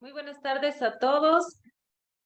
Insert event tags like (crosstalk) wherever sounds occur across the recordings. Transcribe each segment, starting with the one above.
Muy buenas tardes a todos.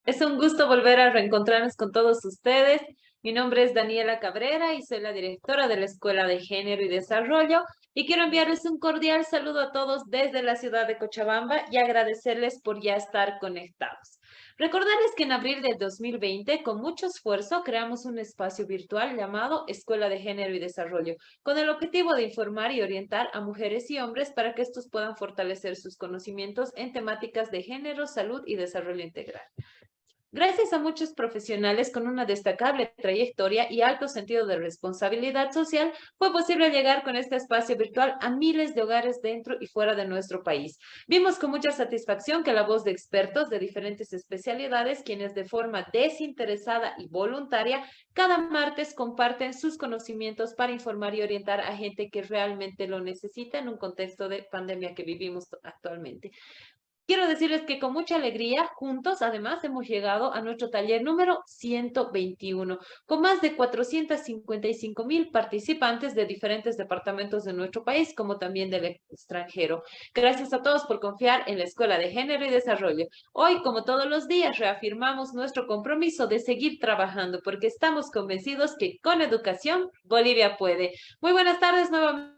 Es un gusto volver a reencontrarnos con todos ustedes. Mi nombre es Daniela Cabrera y soy la directora de la Escuela de Género y Desarrollo y quiero enviarles un cordial saludo a todos desde la ciudad de Cochabamba y agradecerles por ya estar conectados. Recordarles que en abril del 2020, con mucho esfuerzo, creamos un espacio virtual llamado Escuela de Género y Desarrollo, con el objetivo de informar y orientar a mujeres y hombres para que estos puedan fortalecer sus conocimientos en temáticas de género, salud y desarrollo integral. Gracias a muchos profesionales con una destacable trayectoria y alto sentido de responsabilidad social, fue posible llegar con este espacio virtual a miles de hogares dentro y fuera de nuestro país. Vimos con mucha satisfacción que la voz de expertos de diferentes especialidades, quienes de forma desinteresada y voluntaria, cada martes comparten sus conocimientos para informar y orientar a gente que realmente lo necesita en un contexto de pandemia que vivimos actualmente. Quiero decirles que con mucha alegría, juntos, además, hemos llegado a nuestro taller número 121, con más de 455 mil participantes de diferentes departamentos de nuestro país, como también del extranjero. Gracias a todos por confiar en la Escuela de Género y Desarrollo. Hoy, como todos los días, reafirmamos nuestro compromiso de seguir trabajando, porque estamos convencidos que con educación, Bolivia puede. Muy buenas tardes nuevamente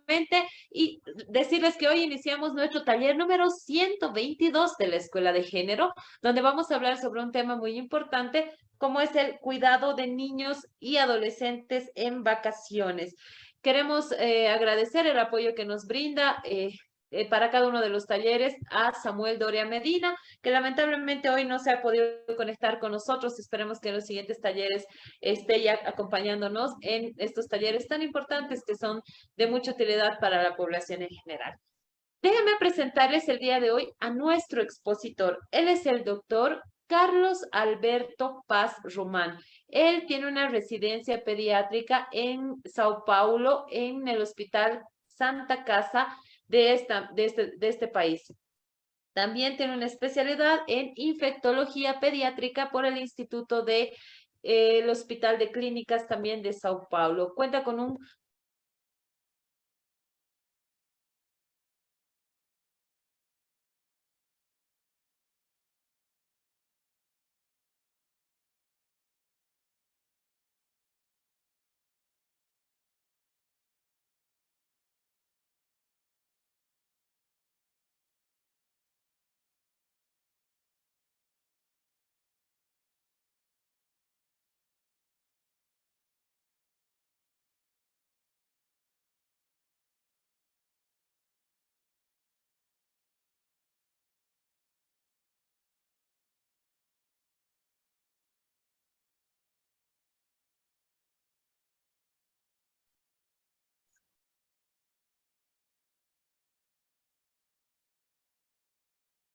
y decirles que hoy iniciamos nuestro taller número 122 de la Escuela de Género, donde vamos a hablar sobre un tema muy importante, como es el cuidado de niños y adolescentes en vacaciones. Queremos eh, agradecer el apoyo que nos brinda eh, eh, para cada uno de los talleres a Samuel Doria Medina, que lamentablemente hoy no se ha podido conectar con nosotros. Esperemos que en los siguientes talleres esté ya acompañándonos en estos talleres tan importantes que son de mucha utilidad para la población en general. Déjenme presentarles el día de hoy a nuestro expositor. Él es el doctor Carlos Alberto Paz Román. Él tiene una residencia pediátrica en Sao Paulo, en el Hospital Santa Casa de, esta, de, este, de este país. También tiene una especialidad en infectología pediátrica por el Instituto de eh, el Hospital de Clínicas también de Sao Paulo. Cuenta con un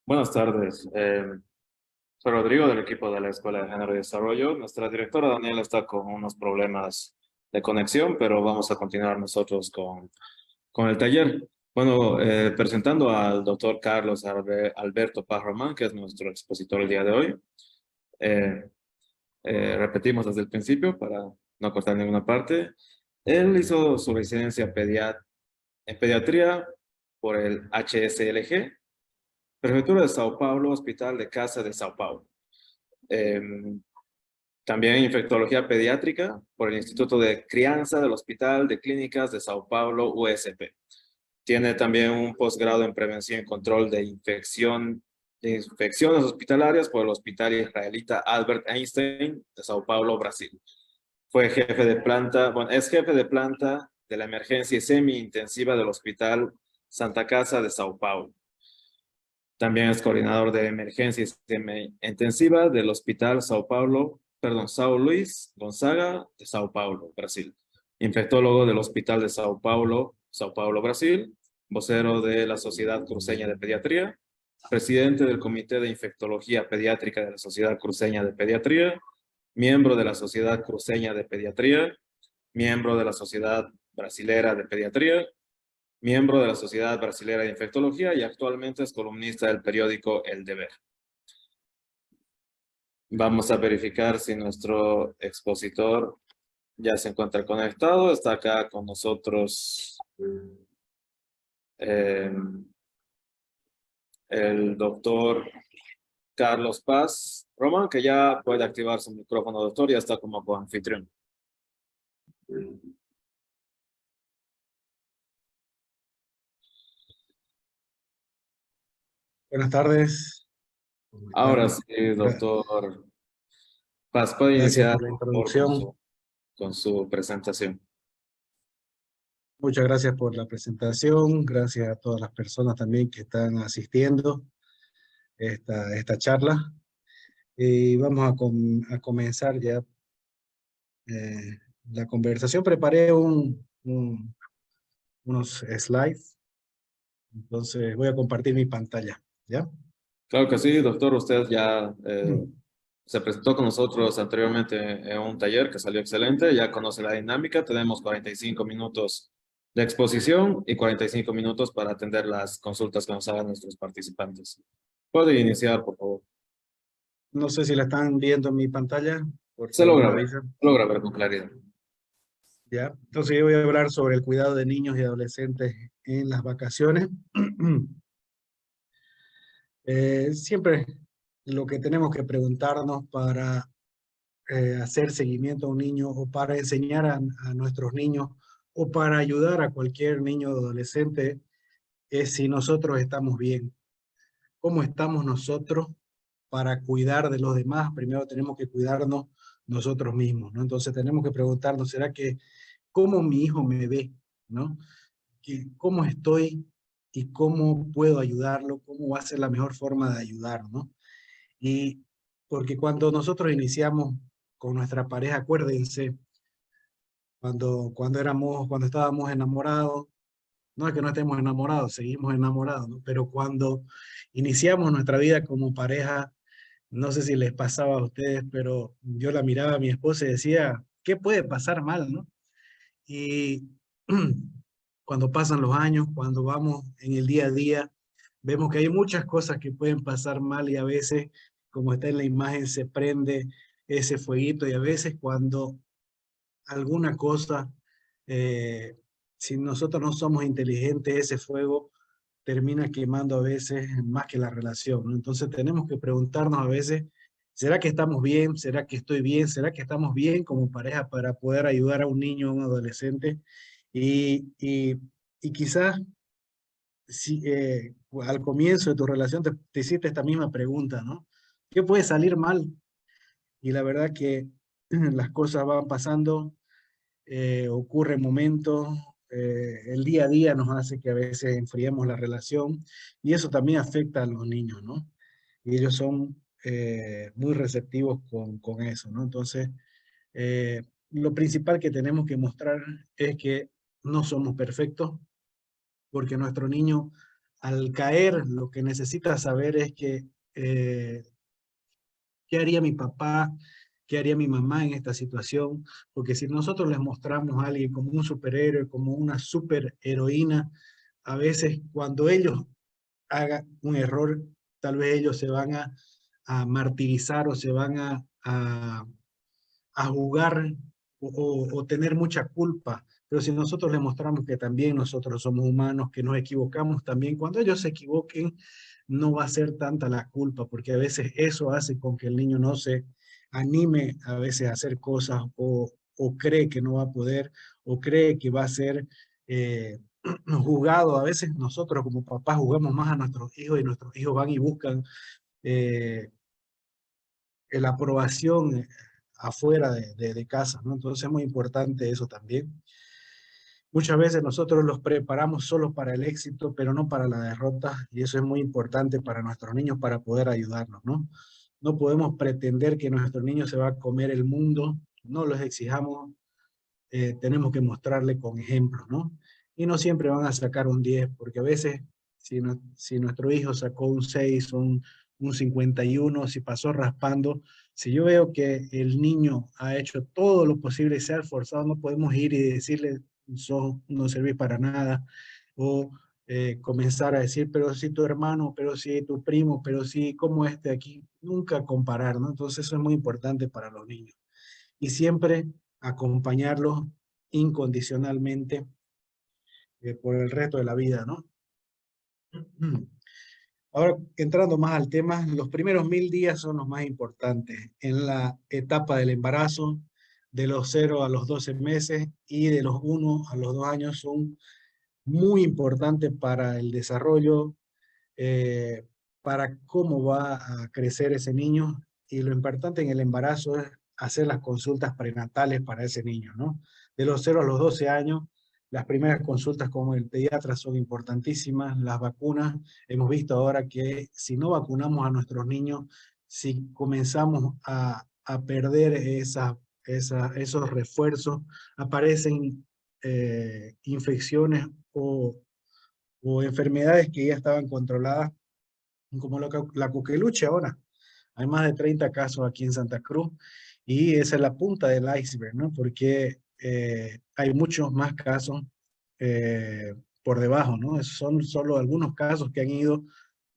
Buenas tardes. Eh, soy Rodrigo del equipo de la Escuela de Género y Desarrollo. Nuestra directora Daniela está con unos problemas de conexión, pero vamos a continuar nosotros con, con el taller. Bueno, eh, presentando al doctor Carlos Alberto Paz Román, que es nuestro expositor el día de hoy. Eh, repetimos desde el principio para no cortar ninguna parte. Él hizo su residencia en pediatría por el HSLG, Prefectura de Sao Paulo, Hospital de Casa de Sao Paulo. Em, también infectología pediátrica por el Instituto de Crianza del Hospital de Clínicas de Sao Paulo, USP. Tiene también un posgrado en prevención y control de infección infecciones hospitalarias por el Hospital Israelita Albert Einstein de Sao Paulo, Brasil. Fue jefe de planta, bueno, es jefe de planta de la emergencia semi-intensiva del Hospital Santa Casa de Sao Paulo. También es coordinador de emergencia intensiva del Hospital Sao Paulo, perdón, Sao Luis Gonzaga de Sao Paulo, Brasil. Infectólogo del Hospital de Sao Paulo, Sao Paulo, Brasil. Vocero de la Sociedad Cruceña de Pediatría. Presidente del Comité de Infectología Pediátrica de la Sociedad Cruceña de Pediatría. Miembro de la Sociedad Cruceña de Pediatría. Miembro de la Sociedad Brasilera de Pediatría miembro de la Sociedad Brasilera de Infectología y actualmente es columnista del periódico El Deber. Vamos a verificar si nuestro expositor ya se encuentra conectado. Está acá con nosotros em, el doctor Carlos Paz Roman, que ya puede activar su micrófono, doctor, ya está como coanfitrión. Buenas tardes. Ahora sí, doctor Paz, puede iniciar la introducción. con su presentación. Muchas gracias por la presentación, gracias a todas las personas también que están asistiendo a esta, esta charla. Y vamos a, a comenzar ya eh, la conversación. Preparé un, unos slides, entonces voy a compartir mi pantalla, ¿ya? Claro que sí, doctor, usted ya eh, mm. se presentó con nosotros anteriormente en un taller que salió excelente, ya conoce la dinámica, tenemos 45 minutos de exposición y 45 minutos para atender las consultas que nos hagan nuestros participantes. Puede iniciar, por favor. No sé si la están viendo en mi pantalla. Se logra ver, logra ver con claridad. Ya, entonces yo voy a hablar sobre el cuidado de niños y adolescentes en las vacaciones. (clears throat) eh, siempre lo que tenemos que preguntarnos para eh, hacer seguimiento a un niño o para enseñar a, nuestros niños o para ayudar a cualquier niño o adolescente es si nosotros estamos bien. ¿Cómo estamos nosotros para cuidar de los demás? Primero tenemos que cuidarnos nosotros mismos, ¿no? Entonces tenemos que preguntarnos, ¿será que cómo mi hijo me ve? ¿No? ¿Cómo estoy y cómo puedo ayudarlo? ¿Cómo va a ser la mejor forma de ayudar? ¿no? Y porque cuando nosotros iniciamos con nuestra pareja, acuérdense, cuando, cuando, éramos, cuando estábamos enamorados, no es que no estemos enamorados, seguimos enamorados, pero cuando iniciamos nuestra vida como pareja, no sé si les pasaba a ustedes, pero yo la miraba a mi esposa y decía, ¿qué puede pasar mal? ¿no? Y (clears throat) cuando pasan los años, cuando vamos en el día a día, vemos que hay muchas cosas que pueden pasar mal y a veces, como está en la imagen, se prende ese fueguito y a veces cuando alguna cosa, eh, si nosotros no somos inteligentes, ese fuego termina quemando a veces más que la relación. Entonces tenemos que preguntarnos a veces, ¿será que estamos bien? ¿Será que estoy bien? ¿Será que estamos bien como pareja para poder ayudar a un niño o un adolescente? Y, y, y quizás si, eh, al comienzo de tu relación te, te hiciste esta misma pregunta, ¿no? ¿Qué puede salir mal? Y la verdad que (clears throat) las cosas van pasando eh, ocurre momentos, eh, el día a día nos hace que a veces enfriemos la relación y eso también afecta a los niños, ¿no? Y ellos son eh, muy receptivos con, con, eso, ¿no? Entonces, lo principal que tenemos que mostrar es que no somos perfectos, porque nuestro niño al caer lo que necesita saber es que, ¿qué haría mi papá? ¿Qué haría mi mamá en esta situación? Porque si nosotros les mostramos a alguien como un superhéroe, como una superheroína, a veces cuando ellos hagan un error, tal vez ellos se van a, a martirizar o se van a, a, jugar o, tener mucha culpa. Pero si nosotros les mostramos que también nosotros somos humanos, que nos equivocamos también, cuando ellos se equivoquen, no va a ser tanta la culpa, porque a veces eso hace con que el niño no se anime a veces a hacer cosas o, o cree que no va a poder o cree que va a ser eh, (clears throat) juzgado. A veces nosotros como papás jugamos más a nuestros hijos y nuestros hijos van y buscan eh, la aprobación eh, afuera de, casa. Entonces es muy importante eso también. Muchas veces nosotros los preparamos solo para el éxito, pero no para la derrota, y eso es muy importante para nuestros niños para poder ayudarnos, ¿no? No podemos pretender que nuestro niño se va a comer el mundo, no los exijamos, eh, tenemos que mostrarle con ejemplos, ¿no? Y no siempre van a sacar un 10, porque a veces si, no, si nuestro hijo sacó un 6, un, un 51, si pasó raspando, si yo veo que el niño ha hecho todo lo posible y se ha esforzado, no podemos ir y decirle, no servís para nada, o eh, comenzar a decir, pero si tu hermano, pero si tu primo, pero si como este aquí, nunca comparar, ¿no? Entonces eso es muy importante para los niños. Y siempre acompañarlos incondicionalmente eh, por el resto de la vida, ¿no? (clears throat) Ahora, entrando más al tema, los primeros mil días son los más importantes en la etapa del embarazo, de los 0 a los 12 meses y de los 1 a los 2 años son muy importantes para el desarrollo, eh, para cómo va a crecer ese niño y lo importante en el embarazo es hacer las consultas prenatales para ese niño, ¿no? De los 0 a los 12 años, las primeras consultas con el pediatra son importantísimas, las vacunas, hemos visto ahora que si no vacunamos a nuestros niños, si comenzamos a, a perder esa, esos refuerzos, aparecen eh, infecciones o, o enfermedades que ya estaban controladas, como la, la coqueluche ahora. Hay más de 30 casos aquí en Santa Cruz y esa es la punta del iceberg, ¿no? Porque eh, hay muchos más casos eh, por debajo, ¿no? Son solo algunos casos que han ido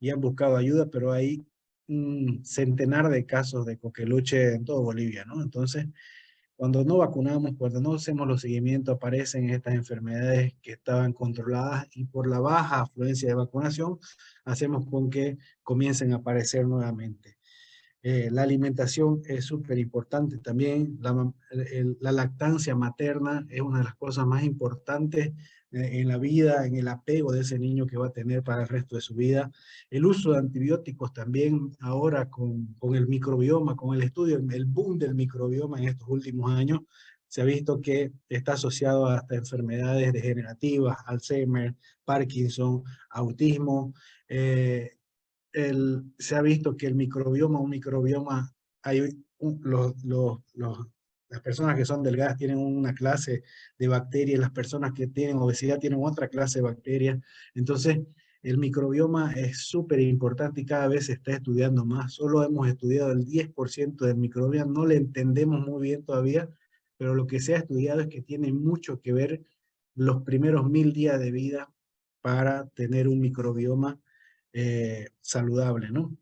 y han buscado ayuda, pero hay un centenar de casos de coqueluche en todo Bolivia, ¿no? Entonces, cuando no vacunamos, cuando no hacemos los seguimientos, aparecen estas enfermedades que estaban controladas y por la baja afluencia de vacunación, hacemos con que comiencen a aparecer nuevamente. Eh, la alimentación es súper importante también. La, la, lactancia materna es una de las cosas más importantes en la vida, en el apego de ese niño que va a tener para el resto de su vida. El uso de antibióticos también ahora con, con el microbioma, con el estudio, el boom del microbioma en estos últimos años, se ha visto que está asociado hasta enfermedades degenerativas, Alzheimer, Parkinson, autismo, eh, se ha visto que el microbioma, un microbioma, hay los, los, las personas que son delgadas tienen una clase de bacterias, las personas que tienen obesidad tienen otra clase de bacterias. Entonces, el microbioma es súper importante y cada vez se está estudiando más. Solo hemos estudiado el 10% del microbioma, no le entendemos muy bien todavía, pero lo que se ha estudiado es que tiene mucho que ver los primeros mil días de vida para tener un microbioma eh, saludable, ¿no?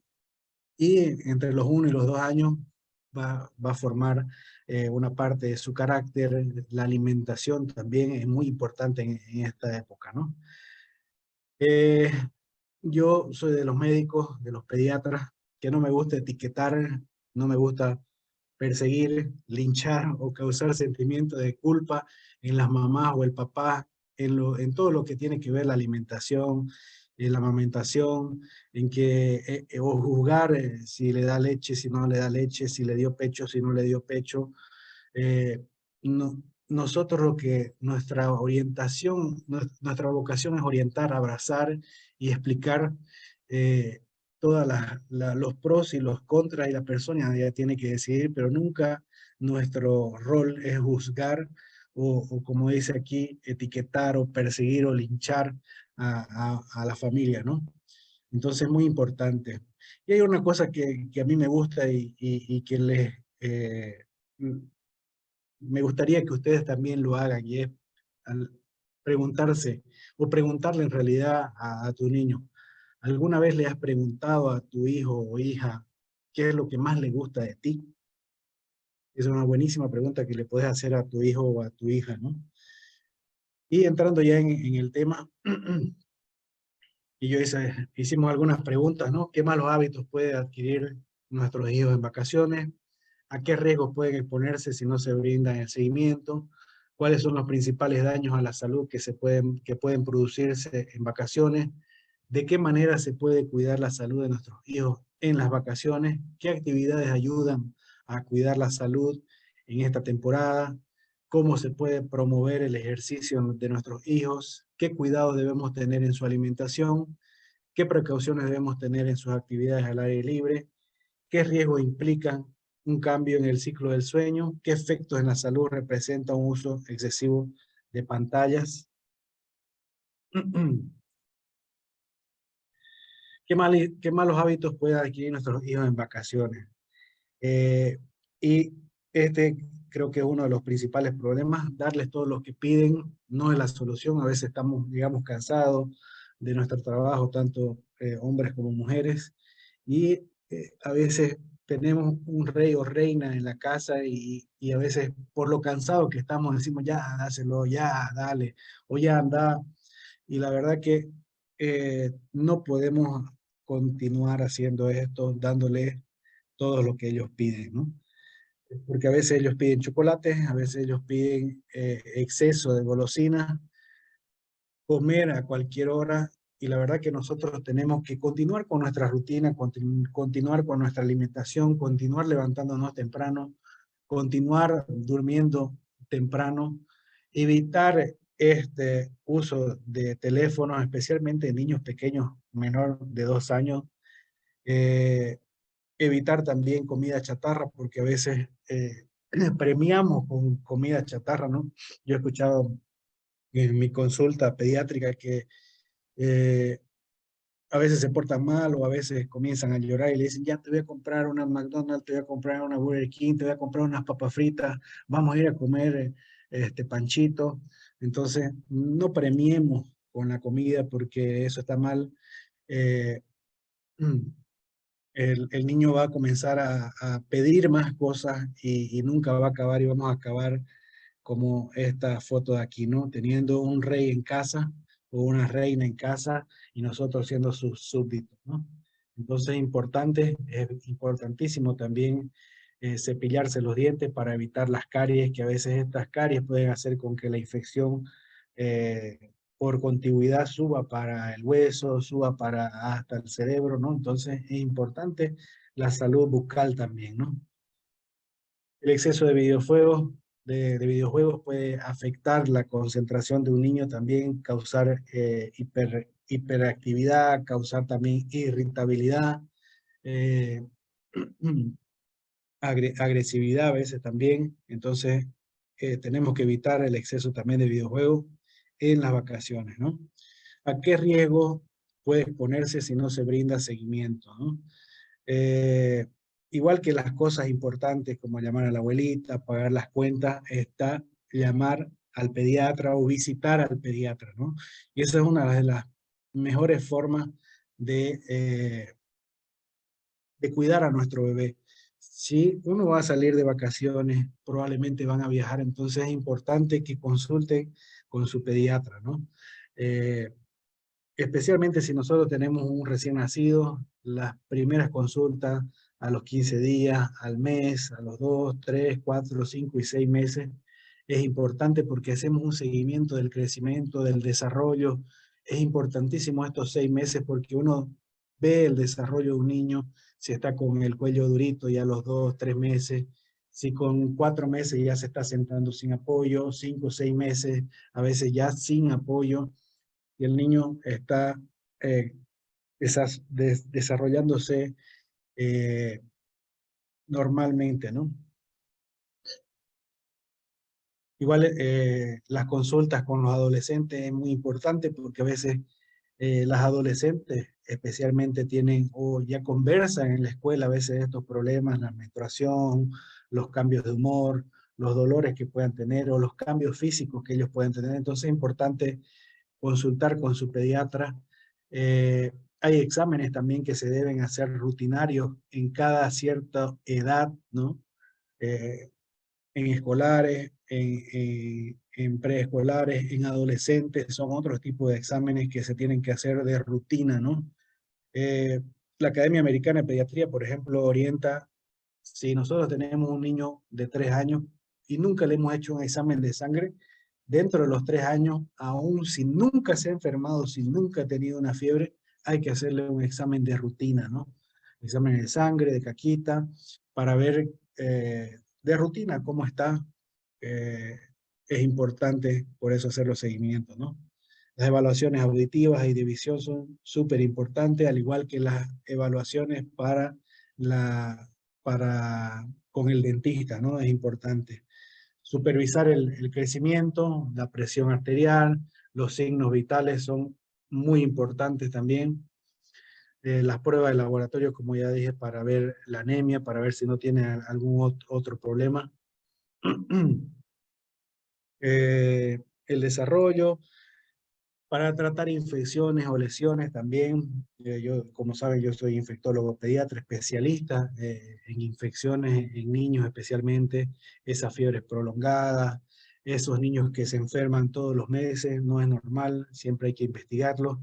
Y entre los uno y los dos años va, va a formar eh, una parte de su carácter, la alimentación también es muy importante en, esta época, ¿no? Eh, yo soy de los médicos, de los pediatras, que no me gusta etiquetar, no me gusta perseguir, linchar o causar sentimiento de culpa en las mamás o el papá, en, lo, en todo lo que tiene que ver la alimentación, en la amamentación, en que, eh, eh, o juzgar eh, si le da leche, si no le da leche, si le dio pecho, si no le dio pecho. no, nosotros lo que, nuestra orientación, nuestra vocación es orientar, abrazar y explicar todos los pros y los contras y la persona ya tiene que decidir, pero nunca nuestro rol es juzgar o, o, como dice aquí, etiquetar o perseguir o linchar a, la familia, ¿no? Entonces, muy importante. Y hay una cosa que, que a mí me gusta y, y, que les, eh, me gustaría que ustedes también lo hagan, y es preguntarse, o preguntarle en realidad a, a tu niño, ¿alguna vez le has preguntado a tu hijo o hija qué es lo que más le gusta de ti? Es una buenísima pregunta que le puedes hacer a tu hijo o a tu hija, ¿no? Y entrando ya en, el tema, y yo hice, hicimos algunas preguntas. ¿Qué malos hábitos puede adquirir nuestros hijos en vacaciones? ¿A qué riesgos pueden exponerse si no se brinda el seguimiento? ¿Cuáles son los principales daños a la salud que, se pueden, que pueden producirse en vacaciones? ¿De qué manera se puede cuidar la salud de nuestros hijos en las vacaciones? ¿Qué actividades ayudan a cuidar la salud en esta temporada? Cómo se puede promover el ejercicio de nuestros hijos, qué cuidado debemos tener en su alimentación, qué precauciones debemos tener en sus actividades al aire libre, qué riesgo implica un cambio en el ciclo del sueño, qué efectos en la salud representa un uso excesivo de pantallas. (clears throat) ¿Qué, mal, ¿Qué, malos hábitos pueden adquirir nuestros hijos en vacaciones? Eh, y este creo que es uno de los principales problemas, darles todo lo que piden no es la solución, a veces estamos, digamos, cansados de nuestro trabajo, tanto eh, hombres como mujeres, y eh, a veces tenemos un rey o reina en la casa y, y, a veces por lo cansado que estamos decimos, ya, dáselo, ya, dale, o ya anda, y la verdad que eh, no podemos continuar haciendo esto, dándole todo lo que ellos piden, ¿no? Porque a veces ellos piden chocolate, a veces ellos piden eh, exceso de golosinas, comer a cualquier hora, y la verdad que nosotros tenemos que continuar con nuestra rutina, continuar con nuestra alimentación, continuar levantándonos temprano, continuar durmiendo temprano, evitar este uso de teléfonos, especialmente en niños pequeños, menor de dos años, eh, evitar también comida chatarra, porque a veces eh, (clears throat) premiamos con comida chatarra, ¿no? Yo he escuchado en mi consulta pediátrica que eh, a veces se portan mal o a veces comienzan a llorar y le dicen, ya te voy a comprar una McDonald's, te voy a comprar una Burger King, te voy a comprar unas papas fritas, vamos a ir a comer este panchito. Entonces, no premiemos con la comida porque eso está mal. Eh, (clears throat) el, el, niño va a comenzar a, a pedir más cosas y, y, nunca va a acabar y vamos a acabar como esta foto de aquí, ¿no? Teniendo un rey en casa o una reina en casa y nosotros siendo sus súbditos, ¿no? Entonces es importante, es importantísimo también eh, cepillarse los dientes para evitar las caries, que a veces estas caries pueden hacer con que la infección eh, por contigüidad suba para el hueso, suba para hasta el cerebro, ¿no? Entonces es importante la salud bucal también, ¿no? El exceso de videojuegos de, videojuegos puede afectar la concentración de un niño, también causar eh, hiper, hiperactividad, causar también irritabilidad, eh, (clears throat) agresividad a veces también. Entonces, eh, tenemos que evitar el exceso también de videojuegos en las vacaciones, ¿no? ¿A qué riesgo puede exponerse si no se brinda seguimiento, ¿no? igual que las cosas importantes como llamar a la abuelita, pagar las cuentas, está llamar al pediatra o visitar al pediatra, ¿no? Y esa es una de las mejores formas de, eh, de cuidar a nuestro bebé. Si uno va a salir de vacaciones, probablemente van a viajar, entonces es importante que consulten con su pediatra, ¿no? Eh, especialmente si nosotros tenemos un recién nacido, las primeras consultas a los 15 días, al mes, a los 2, 3, 4, 5 y 6 meses. Es importante porque hacemos un seguimiento del crecimiento, del desarrollo. Es importantísimo estos seis meses porque uno ve el desarrollo de un niño, si está con el cuello durito ya a los 2, 3 meses, si con cuatro meses ya se está sentando sin apoyo, cinco o seis meses, a veces ya sin apoyo, y el niño está eh, desarrollándose eh, normalmente, ¿no? Igual eh, las consultas con los adolescentes es muy importante porque a veces eh, las adolescentes especialmente tienen o ya conversan en la escuela a veces estos problemas, la menstruación, los cambios de humor, los dolores que puedan tener o los cambios físicos que ellos pueden tener. Entonces es importante consultar con su pediatra hay exámenes también que se deben hacer rutinarios en cada cierta edad, ¿no? Eh, en escolares, en, en, preescolares, en adolescentes, son otros tipos de exámenes que se tienen que hacer de rutina, ¿no? Eh, la Academia Americana de Pediatría, por ejemplo, orienta, si nosotros tenemos un niño de tres años y nunca le hemos hecho un examen de sangre, dentro de los tres años, aún si nunca se ha enfermado, si nunca ha tenido una fiebre, hay que hacerle un examen de rutina, ¿no? Examen de sangre, de caquita, para ver eh, de rutina cómo está. Eh, es importante por eso hacer los seguimientos, ¿no? Las evaluaciones auditivas y de visión son súper importantes, al igual que las evaluaciones para la, con el dentista, ¿no? Es importante. Supervisar el, el crecimiento, la presión arterial, los signos vitales son muy importantes también. Eh, las pruebas de laboratorio, como ya dije, para ver la anemia, para ver si no tiene algún otro problema. (clears throat) eh, el desarrollo, para tratar infecciones o lesiones también. Eh, yo, como saben, yo soy infectólogo pediatra, especialista eh, en infecciones en niños especialmente, esas fiebres prolongadas, esos niños que se enferman todos los meses, no es normal, siempre hay que investigarlos,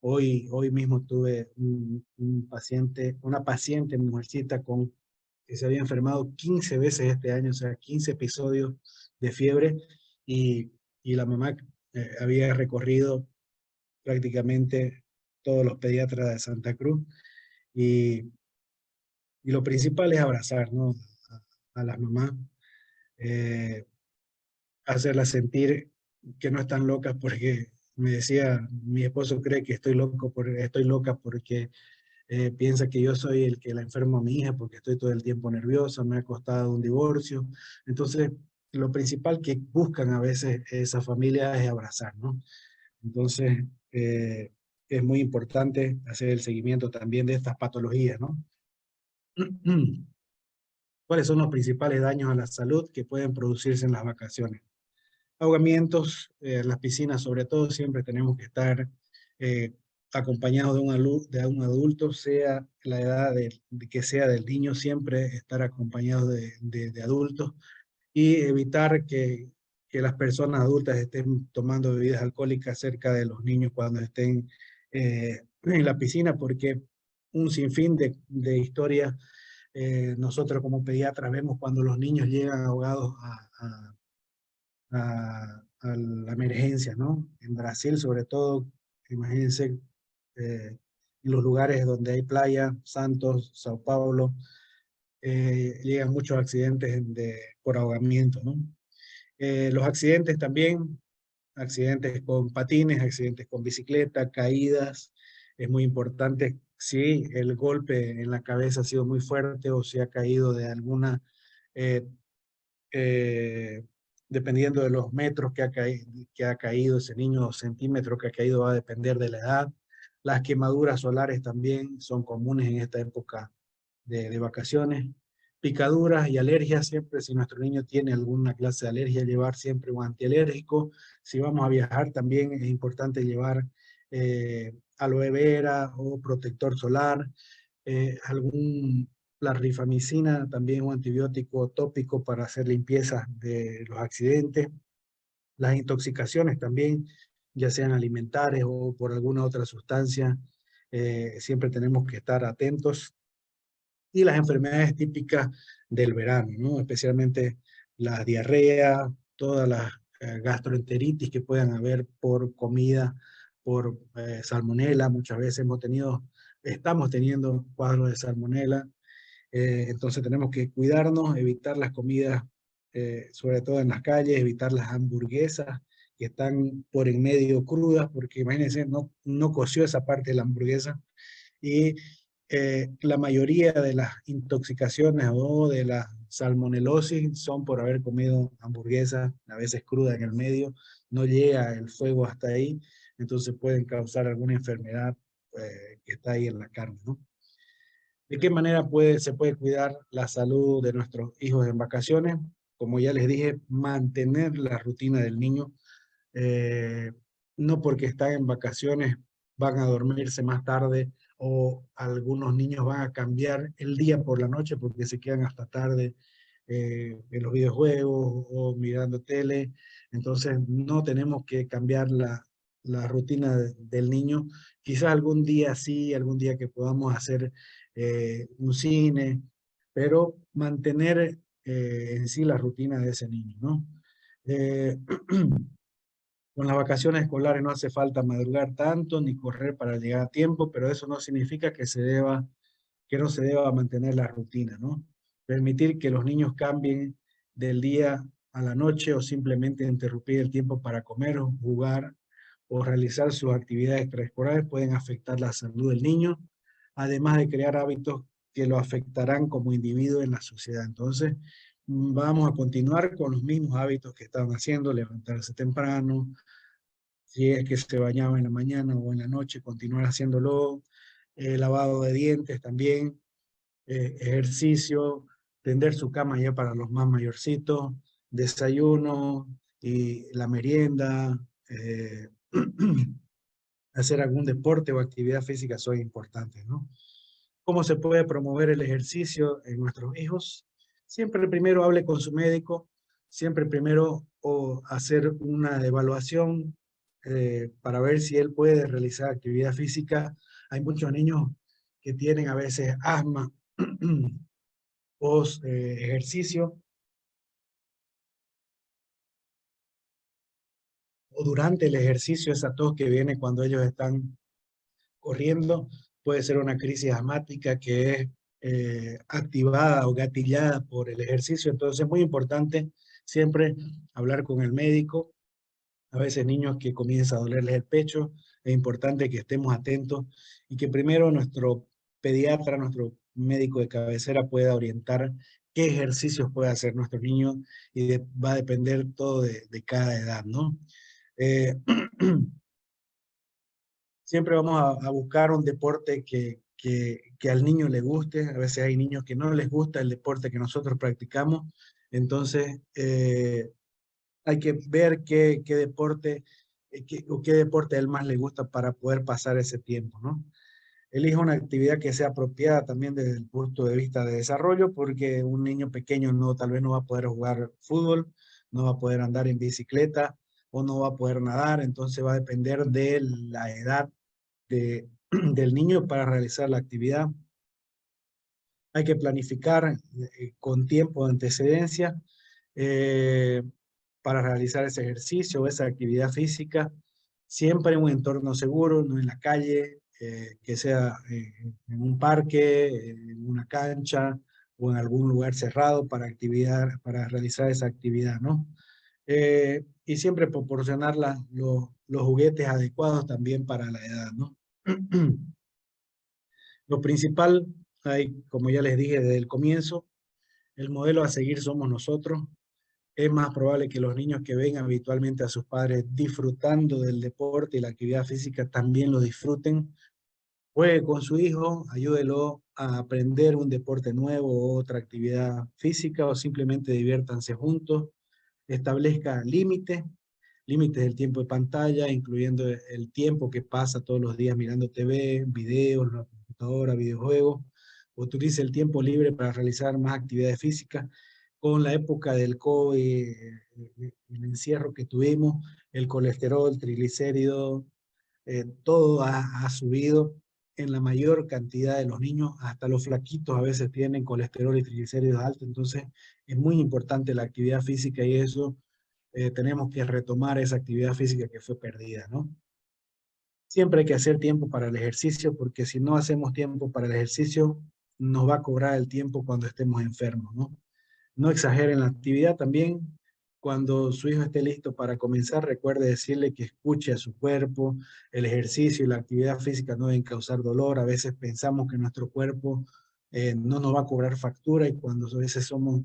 Hoy, hoy mismo tuve un, un paciente, una paciente mujercita con que se había enfermado 15 veces este año, o sea, 15 episodios de fiebre y, y la mamá eh, había recorrido prácticamente todos los pediatras de Santa Cruz y, y lo principal es abrazar ¿no? a, las mamás, eh, hacerlas sentir que no están locas porque me decía, mi esposo cree que estoy, loco estoy loca porque eh, piensa que yo soy el que la enfermo a mi hija porque estoy todo el tiempo nerviosa, me ha costado un divorcio. Entonces, lo principal que buscan a veces esa familia es abrazar, ¿no? Entonces, eh, es muy importante hacer el seguimiento también de estas patologías, ¿no? (clears throat) ¿Cuáles son los principales daños a la salud que pueden producirse en las vacaciones? Ahogamientos, eh, las piscinas sobre todo, siempre tenemos que estar eh, acompañado de un, adulto, sea la edad de, que sea del niño, siempre estar acompañado de, de, adultos y evitar que, que, las personas adultas estén tomando bebidas alcohólicas cerca de los niños cuando estén eh, en la piscina, porque un sinfín de, de historias eh, nosotros como pediatras vemos cuando los niños llegan ahogados a, la emergencia, ¿no? En Brasil sobre todo, imagínense eh, en los lugares donde hay playa, Santos, Sao Paulo, llegan muchos accidentes de, por ahogamiento. ¿no? Eh, los accidentes también, accidentes con patines, accidentes con bicicleta, caídas, es muy importante si el golpe en la cabeza ha sido muy fuerte o si ha caído de alguna, eh, eh, dependiendo de los metros que ha, caído, que ha caído ese niño, centímetros que ha caído, va a depender de la edad. Las quemaduras solares también son comunes en esta época de, vacaciones. Picaduras y alergias, siempre si nuestro niño tiene alguna clase de alergia, llevar siempre un antialérgico. Si vamos a viajar también es importante llevar eh, aloe vera o protector solar, eh, algún, la rifamicina, también un antibiótico tópico para hacer limpieza de los accidentes. Las intoxicaciones también, ya sean alimentarias o por alguna otra sustancia, eh, siempre tenemos que estar atentos. Y las enfermedades típicas del verano, ¿no? especialmente la diarrea, todas las eh, gastroenteritis que puedan haber por comida, por eh, salmonela. Muchas veces hemos tenido, estamos teniendo cuadros de salmonela. Eh, entonces tenemos que cuidarnos, evitar las comidas, eh, sobre todo en las calles, evitar las hamburguesas, que están por en medio crudas, porque imagínense, no, no coció esa parte de la hamburguesa. Y eh, la mayoría de las intoxicaciones o de la salmonelosis son por haber comido hamburguesa, a veces cruda en el medio, no llega el fuego hasta ahí, entonces pueden causar alguna enfermedad eh, que está ahí en la carne, ¿no? ¿De qué manera se puede cuidar la salud de nuestros hijos en vacaciones? Como ya les dije, mantener la rutina del niño, eh, no porque están en vacaciones van a dormirse más tarde o algunos niños van a cambiar el día por la noche porque se quedan hasta tarde eh, en los videojuegos o mirando tele. Entonces no tenemos que cambiar la, la rutina de, del niño. Quizás algún día sí, algún día que podamos hacer eh, un cine, pero mantener eh, en sí la rutina de ese niño, ¿no? (clears throat) Con las vacaciones escolares no hace falta madrugar tanto ni correr para llegar a tiempo, pero eso no significa que se deba, que no se deba mantener la rutina, ¿no? Permitir que los niños cambien del día a la noche o simplemente interrumpir el tiempo para comer o jugar o realizar sus actividades extraescolares pueden afectar la salud del niño, además de crear hábitos que lo afectarán como individuo en la sociedad. Entonces, vamos a continuar con los mismos hábitos que estaban haciendo, levantarse temprano, si es que se bañaba en la mañana o en la noche, continuar haciéndolo, eh, lavado de dientes también, eh, ejercicio, tender su cama ya para los más mayorcitos, desayuno y la merienda, eh, (clears throat) hacer algún deporte o actividad física son importantes, ¿no? ¿Cómo se puede promover el ejercicio en nuestros hijos? Siempre primero hable con su médico, siempre primero o hacer una evaluación eh, para ver si él puede realizar actividad física. Hay muchos niños que tienen a veces asma (clears throat) post eh, ejercicio o durante el ejercicio, esa tos que viene cuando ellos están corriendo, puede ser una crisis asmática que es eh, activada o gatillada por el ejercicio. Entonces es muy importante siempre hablar con el médico. A veces niños que comienza a dolerles el pecho, es importante que estemos atentos y que primero nuestro pediatra, nuestro médico de cabecera pueda orientar qué ejercicios puede hacer nuestro niño y va a depender todo de, cada edad, ¿no? Eh, (clears throat) siempre vamos a, buscar un deporte que, que, al niño le guste. A veces hay niños que no les gusta el deporte que nosotros practicamos. Entonces, eh, hay que ver qué, qué deporte eh, qué, qué deporte a él más le gusta para poder pasar ese tiempo, ¿no? Elija una actividad que sea apropiada también desde el punto de vista de desarrollo, porque un niño pequeño no, tal vez no va a poder jugar fútbol, no va a poder andar en bicicleta, o no va a poder nadar, entonces va a depender de la edad de, (clears throat) del niño para realizar la actividad. Hay que planificar eh, con tiempo de antecedencia eh, para realizar ese ejercicio o esa actividad física, siempre en un entorno seguro, no en la calle, eh, que sea en un parque, en una cancha o en algún lugar cerrado para, actividad, para realizar esa actividad, ¿no? Y siempre proporcionar los, los juguetes adecuados también para la edad, ¿no? (clears throat) Lo principal, hay, como ya les dije desde el comienzo, el modelo a seguir somos nosotros. Es más probable que los niños que ven habitualmente a sus padres disfrutando del deporte y la actividad física también lo disfruten. Juegue con su hijo, ayúdelo a aprender un deporte nuevo o otra actividad física o simplemente diviértanse juntos establezca límites, límites del tiempo de pantalla, incluyendo el tiempo que pasa todos los días mirando TV, videos, la computadora, videojuegos. Utilice el tiempo libre para realizar más actividades físicas. Con la época del COVID, eh, el encierro que tuvimos, el colesterol, triglicéridos, eh, todo ha, ha subido en la mayor cantidad de los niños, hasta los flaquitos a veces tienen colesterol y triglicéridos altos, entonces es muy importante la actividad física y eso eh, tenemos que retomar esa actividad física que fue perdida, ¿no? Siempre hay que hacer tiempo para el ejercicio, porque si no hacemos tiempo para el ejercicio, nos va a cobrar el tiempo cuando estemos enfermos, ¿no? No exageren la actividad también, cuando su hijo esté listo para comenzar, recuerde decirle que escuche a su cuerpo, el ejercicio y la actividad física no deben causar dolor. A veces pensamos que nuestro cuerpo eh, no nos va a cobrar factura y cuando a veces somos,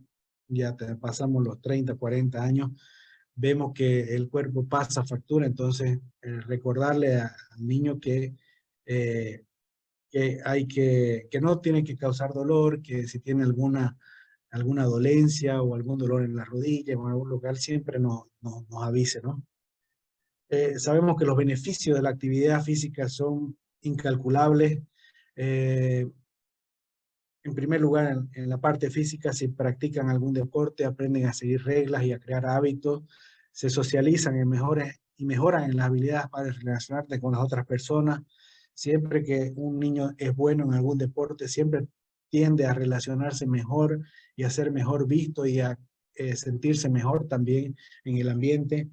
ya pasamos los 30, 40 años, vemos que el cuerpo pasa factura. Entonces, eh, recordarle al niño que, eh, que, hay que, que no tiene que causar dolor, que si tiene alguna alguna dolencia o algún dolor en la rodilla o en algún lugar, siempre nos, nos, avise, ¿no? Eh, sabemos que los beneficios de la actividad física son incalculables. Eh, en primer lugar, en, la parte física, si practican algún deporte, aprenden a seguir reglas y a crear hábitos, se socializan y, mejores, y mejoran en las habilidades para relacionarte con las otras personas. Siempre que un niño es bueno en algún deporte, siempre tiende a relacionarse mejor y a ser mejor visto y a eh, sentirse mejor también en el ambiente.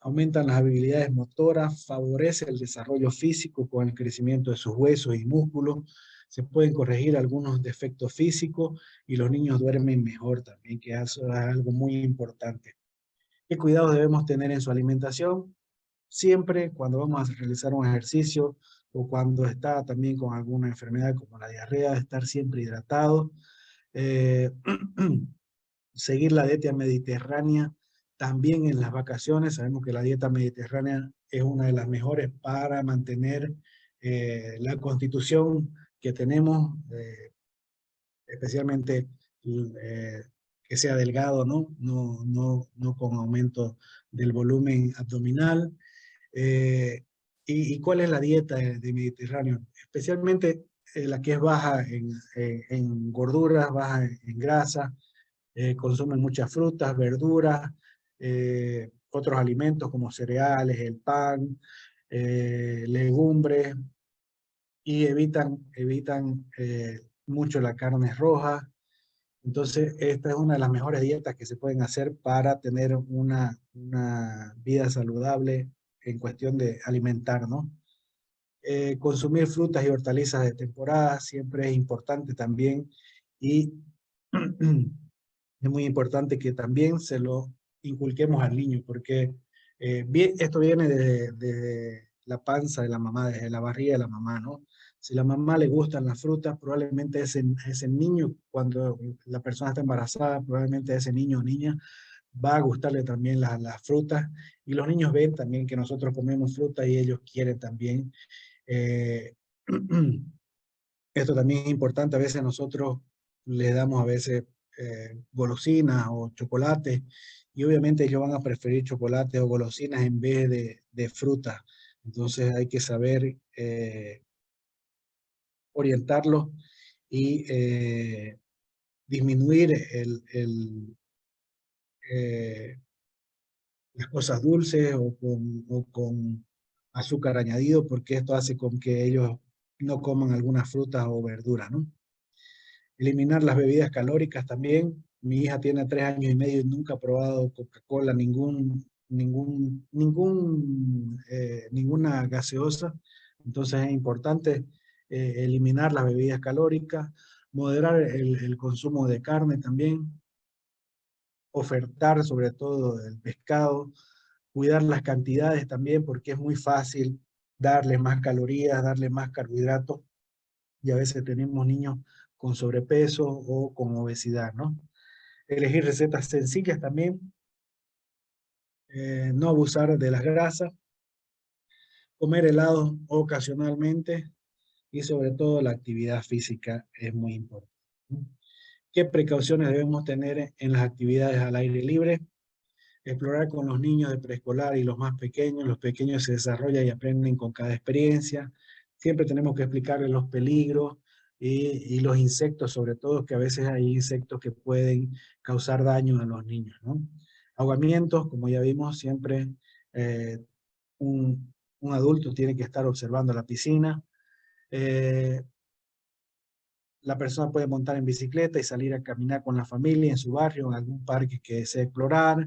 Aumentan las habilidades motoras, favorece el desarrollo físico con el crecimiento de sus huesos y músculos. Se pueden corregir algunos defectos físicos y los niños duermen mejor también, que es algo muy importante. ¿Qué cuidados debemos tener en su alimentación? Siempre cuando vamos a realizar un ejercicio, o cuando está también con alguna enfermedad como la diarrea, estar siempre hidratado. Eh, (clears throat) seguir la dieta mediterránea también en las vacaciones. Sabemos que la dieta mediterránea es una de las mejores para mantener eh, la constitución que tenemos, eh, especialmente que sea delgado, ¿no? No, no, no con aumento del volumen abdominal. ¿Y, cuál es la dieta de, Mediterráneo? Especialmente eh, la que es baja en, eh, en gorduras, baja en, grasa, eh, consumen muchas frutas, verduras, otros alimentos como cereales, el pan, eh, legumbres, y evitan, evitan eh, mucho la carne roja. Entonces, esta es una de las mejores dietas que se pueden hacer para tener una, vida saludable en cuestión de alimentar, ¿no? Eh, consumir frutas y hortalizas de temporada siempre es importante también y (clears throat) es muy importante que también se lo inculquemos al niño porque eh, esto viene de, de, la panza de la mamá, desde la barriga de la mamá, ¿no? Si la mamá le gustan las frutas, probablemente ese, ese niño, cuando la persona está embarazada, probablemente ese niño o niña va a gustarle también las frutas y los niños ven también que nosotros comemos fruta y ellos quieren también. Eh, (clears throat) esto también es importante, a veces nosotros le damos a veces eh, golosinas o chocolate y obviamente ellos van a preferir chocolate o golosinas en vez de, de fruta. Entonces hay que saber eh, orientarlos y eh, disminuir el, eh, las cosas dulces o con, azúcar añadido, porque esto hace con que ellos no coman algunas frutas o verduras. Eliminar las bebidas calóricas también. Mi hija tiene tres años y medio y nunca ha probado Coca-Cola, ningún, ningún, ningún, eh, ninguna gaseosa. Entonces es importante eh, eliminar las bebidas calóricas, moderar el, consumo de carne también, ofertar sobre todo el pescado, cuidar las cantidades también porque es muy fácil darle más calorías, darle más carbohidratos y a veces tenemos niños con sobrepeso o con obesidad, ¿no? Elegir recetas sencillas también, eh, no abusar de las grasas, comer helado ocasionalmente, y sobre todo la actividad física es muy importante. ¿Qué precauciones debemos tener en las actividades al aire libre? Explorar con los niños de preescolar y los más pequeños. Los pequeños se desarrollan y aprenden con cada experiencia. Siempre tenemos que explicarles los peligros y, los insectos, sobre todo, que a veces hay insectos que pueden causar daño a los niños. ¿no? Ahogamientos, como ya vimos, siempre eh, un adulto tiene que estar observando la piscina, eh, la persona puede montar en bicicleta y salir a caminar con la familia en su barrio, en algún parque que desee explorar.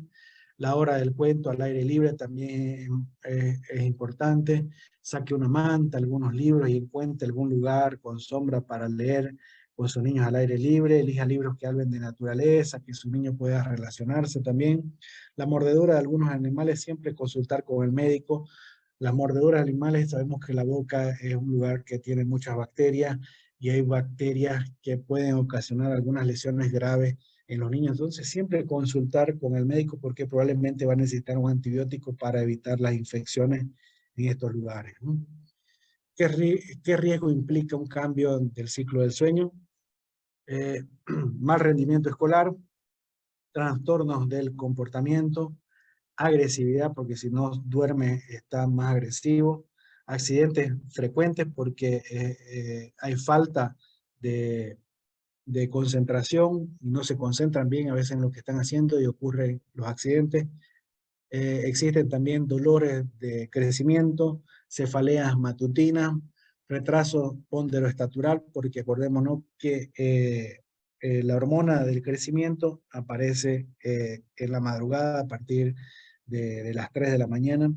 La hora del cuento al aire libre también es, es importante. Saque una manta, algunos libros y encuentre algún lugar con sombra para leer con sus niños al aire libre. Elija libros que hablen de naturaleza, que su niño pueda relacionarse también. La mordedura de algunos animales, siempre consultar con el médico las mordeduras animales, sabemos que la boca es un lugar que tiene muchas bacterias y hay bacterias que pueden ocasionar algunas lesiones graves en los niños. Entonces, siempre consultar con el médico porque probablemente va a necesitar un antibiótico para evitar las infecciones en estos lugares. ¿no? ¿Qué, ¿Qué, riesgo implica un cambio del ciclo del sueño? Eh, (clears throat) mal rendimiento escolar, trastornos del comportamiento, agresividad, porque si no duerme está más agresivo, accidentes frecuentes porque eh, eh, hay falta de, de, concentración y no se concentran bien a veces en lo que están haciendo y ocurren los accidentes. Eh, existen también dolores de crecimiento, cefaleas matutinas, retraso ponderoestatural, porque acordémonos que la hormona del crecimiento aparece en la madrugada a partir de, de, las 3 de la mañana.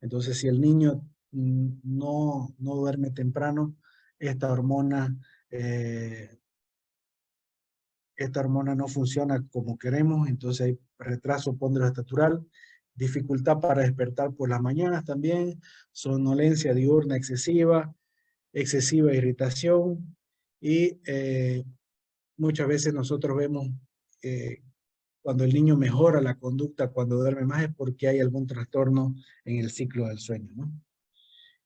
Entonces, si el niño no, no duerme temprano, esta hormona, eh, esta hormona no funciona como queremos, entonces hay retraso ponderostatural, dificultad para despertar por las mañanas también, somnolencia diurna excesiva, excesiva irritación y eh, muchas veces nosotros vemos eh, cuando el niño mejora la conducta cuando duerme más es porque hay algún trastorno en el ciclo del sueño. ¿no?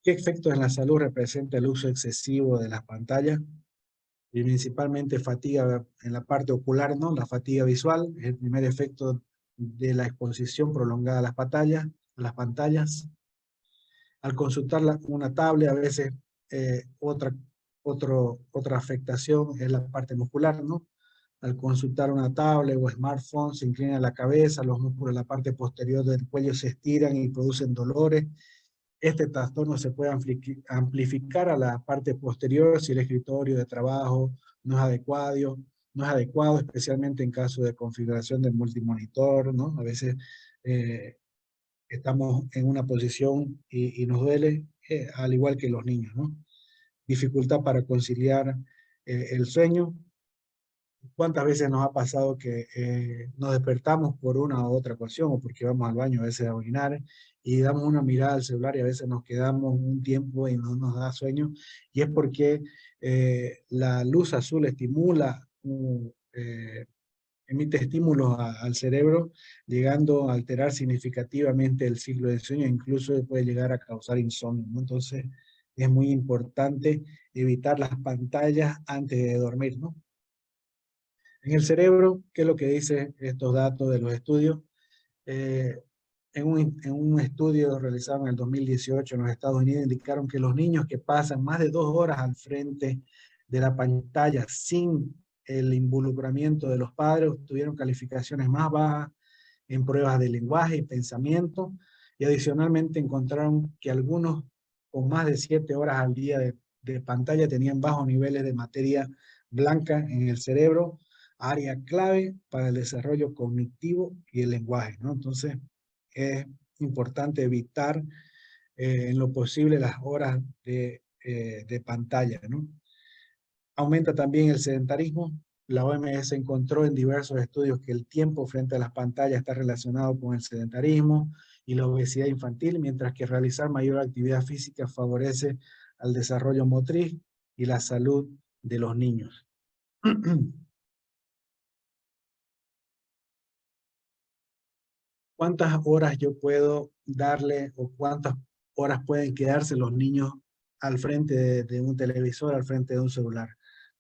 ¿Qué efectos en la salud representa el uso excesivo de las pantallas? Y principalmente fatiga en la parte ocular, ¿no? La fatiga visual es el primer efecto de la exposición prolongada a las pantallas. Al consultar una tablet, a veces eh, otra, otra afectación es la parte muscular, ¿no? Al consultar una tablet o smartphone se inclina la cabeza, los músculos de la parte posterior del cuello se estiran y producen dolores. Este trastorno se puede amplificar a la parte posterior si el escritorio de trabajo no es adecuado, no es adecuado, especialmente en caso de configuración del multimonitor, ¿no? A veces eh, estamos en una posición y, nos duele, eh, al igual que los niños, ¿no? Dificultad para conciliar eh, el sueño. ¿Cuántas veces nos ha pasado que nos despertamos por una u otra ocasión o porque vamos al baño a veces a orinar y damos una mirada al celular y a veces nos quedamos un tiempo y no nos da sueño y es porque la luz azul estimula eh, emite estímulos al cerebro, llegando a alterar significativamente el ciclo de sueño, incluso puede llegar a causar insomnio. Entonces, es muy importante evitar las pantallas antes de dormir. ¿no? En el cerebro, ¿qué es lo que dice estos datos de los estudios? Eh, en, un, estudio realizado en el 2018 en los Estados Unidos indicaron que los niños que pasan más de dos horas al frente de la pantalla sin el involucramiento de los padres, tuvieron calificaciones más bajas en pruebas de lenguaje y pensamiento, y adicionalmente encontraron que algunos con más de siete horas al día de, pantalla tenían bajos niveles de materia blanca en el cerebro, área clave para el desarrollo cognitivo y el lenguaje. ¿no? Entonces, es importante evitar eh, en lo posible las horas de, eh, de pantalla. ¿no? Aumenta también el sedentarismo. La OMS encontró en diversos estudios que el tiempo frente a las pantallas está relacionado con el sedentarismo y la obesidad infantil, mientras que realizar mayor actividad física favorece al desarrollo motriz y la salud de los niños. (clears throat) ¿Cuántas horas yo puedo darle o cuántas horas pueden quedarse los niños al frente de, de un televisor, al frente de un celular?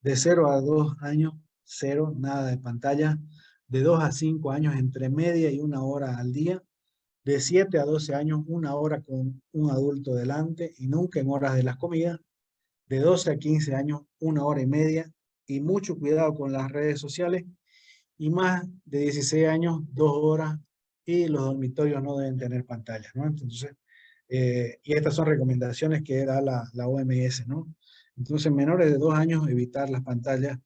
De 0 a 2 años, cero, nada de pantalla. De 2 a 5 años, entre media y una hora al día. De 7 a 12 años, una hora con un adulto delante y nunca en horas de las comidas. De 12 a 15 años, una hora y media y mucho cuidado con las redes sociales. Y más de 16 años, dos horas y los dormitorios no deben tener pantalla, ¿no? Entonces, eh, y estas son recomendaciones que da la, la OMS, ¿no? Entonces, menores de dos años, evitar las pantallas.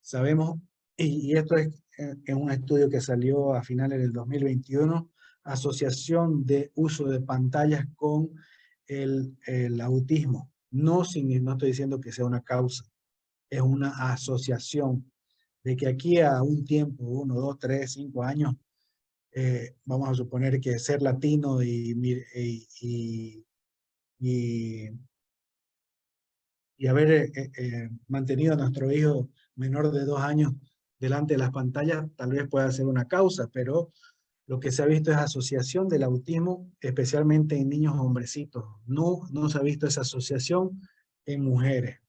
Sabemos, y, esto es, en un estudio que salió a finales del 2021, asociación de uso de pantallas con el, el autismo. No, sin, no estoy diciendo que sea una causa, es una asociación de que aquí a un tiempo, uno, dos, tres, cinco años, eh, vamos a suponer que ser latino y, y, y y haber eh, eh, eh, mantenido a nuestro hijo menor de dos años delante de las pantallas tal vez pueda ser una causa, pero lo que se ha visto es asociación del autismo, especialmente en niños hombrecitos. No, no se ha visto esa asociación en mujeres.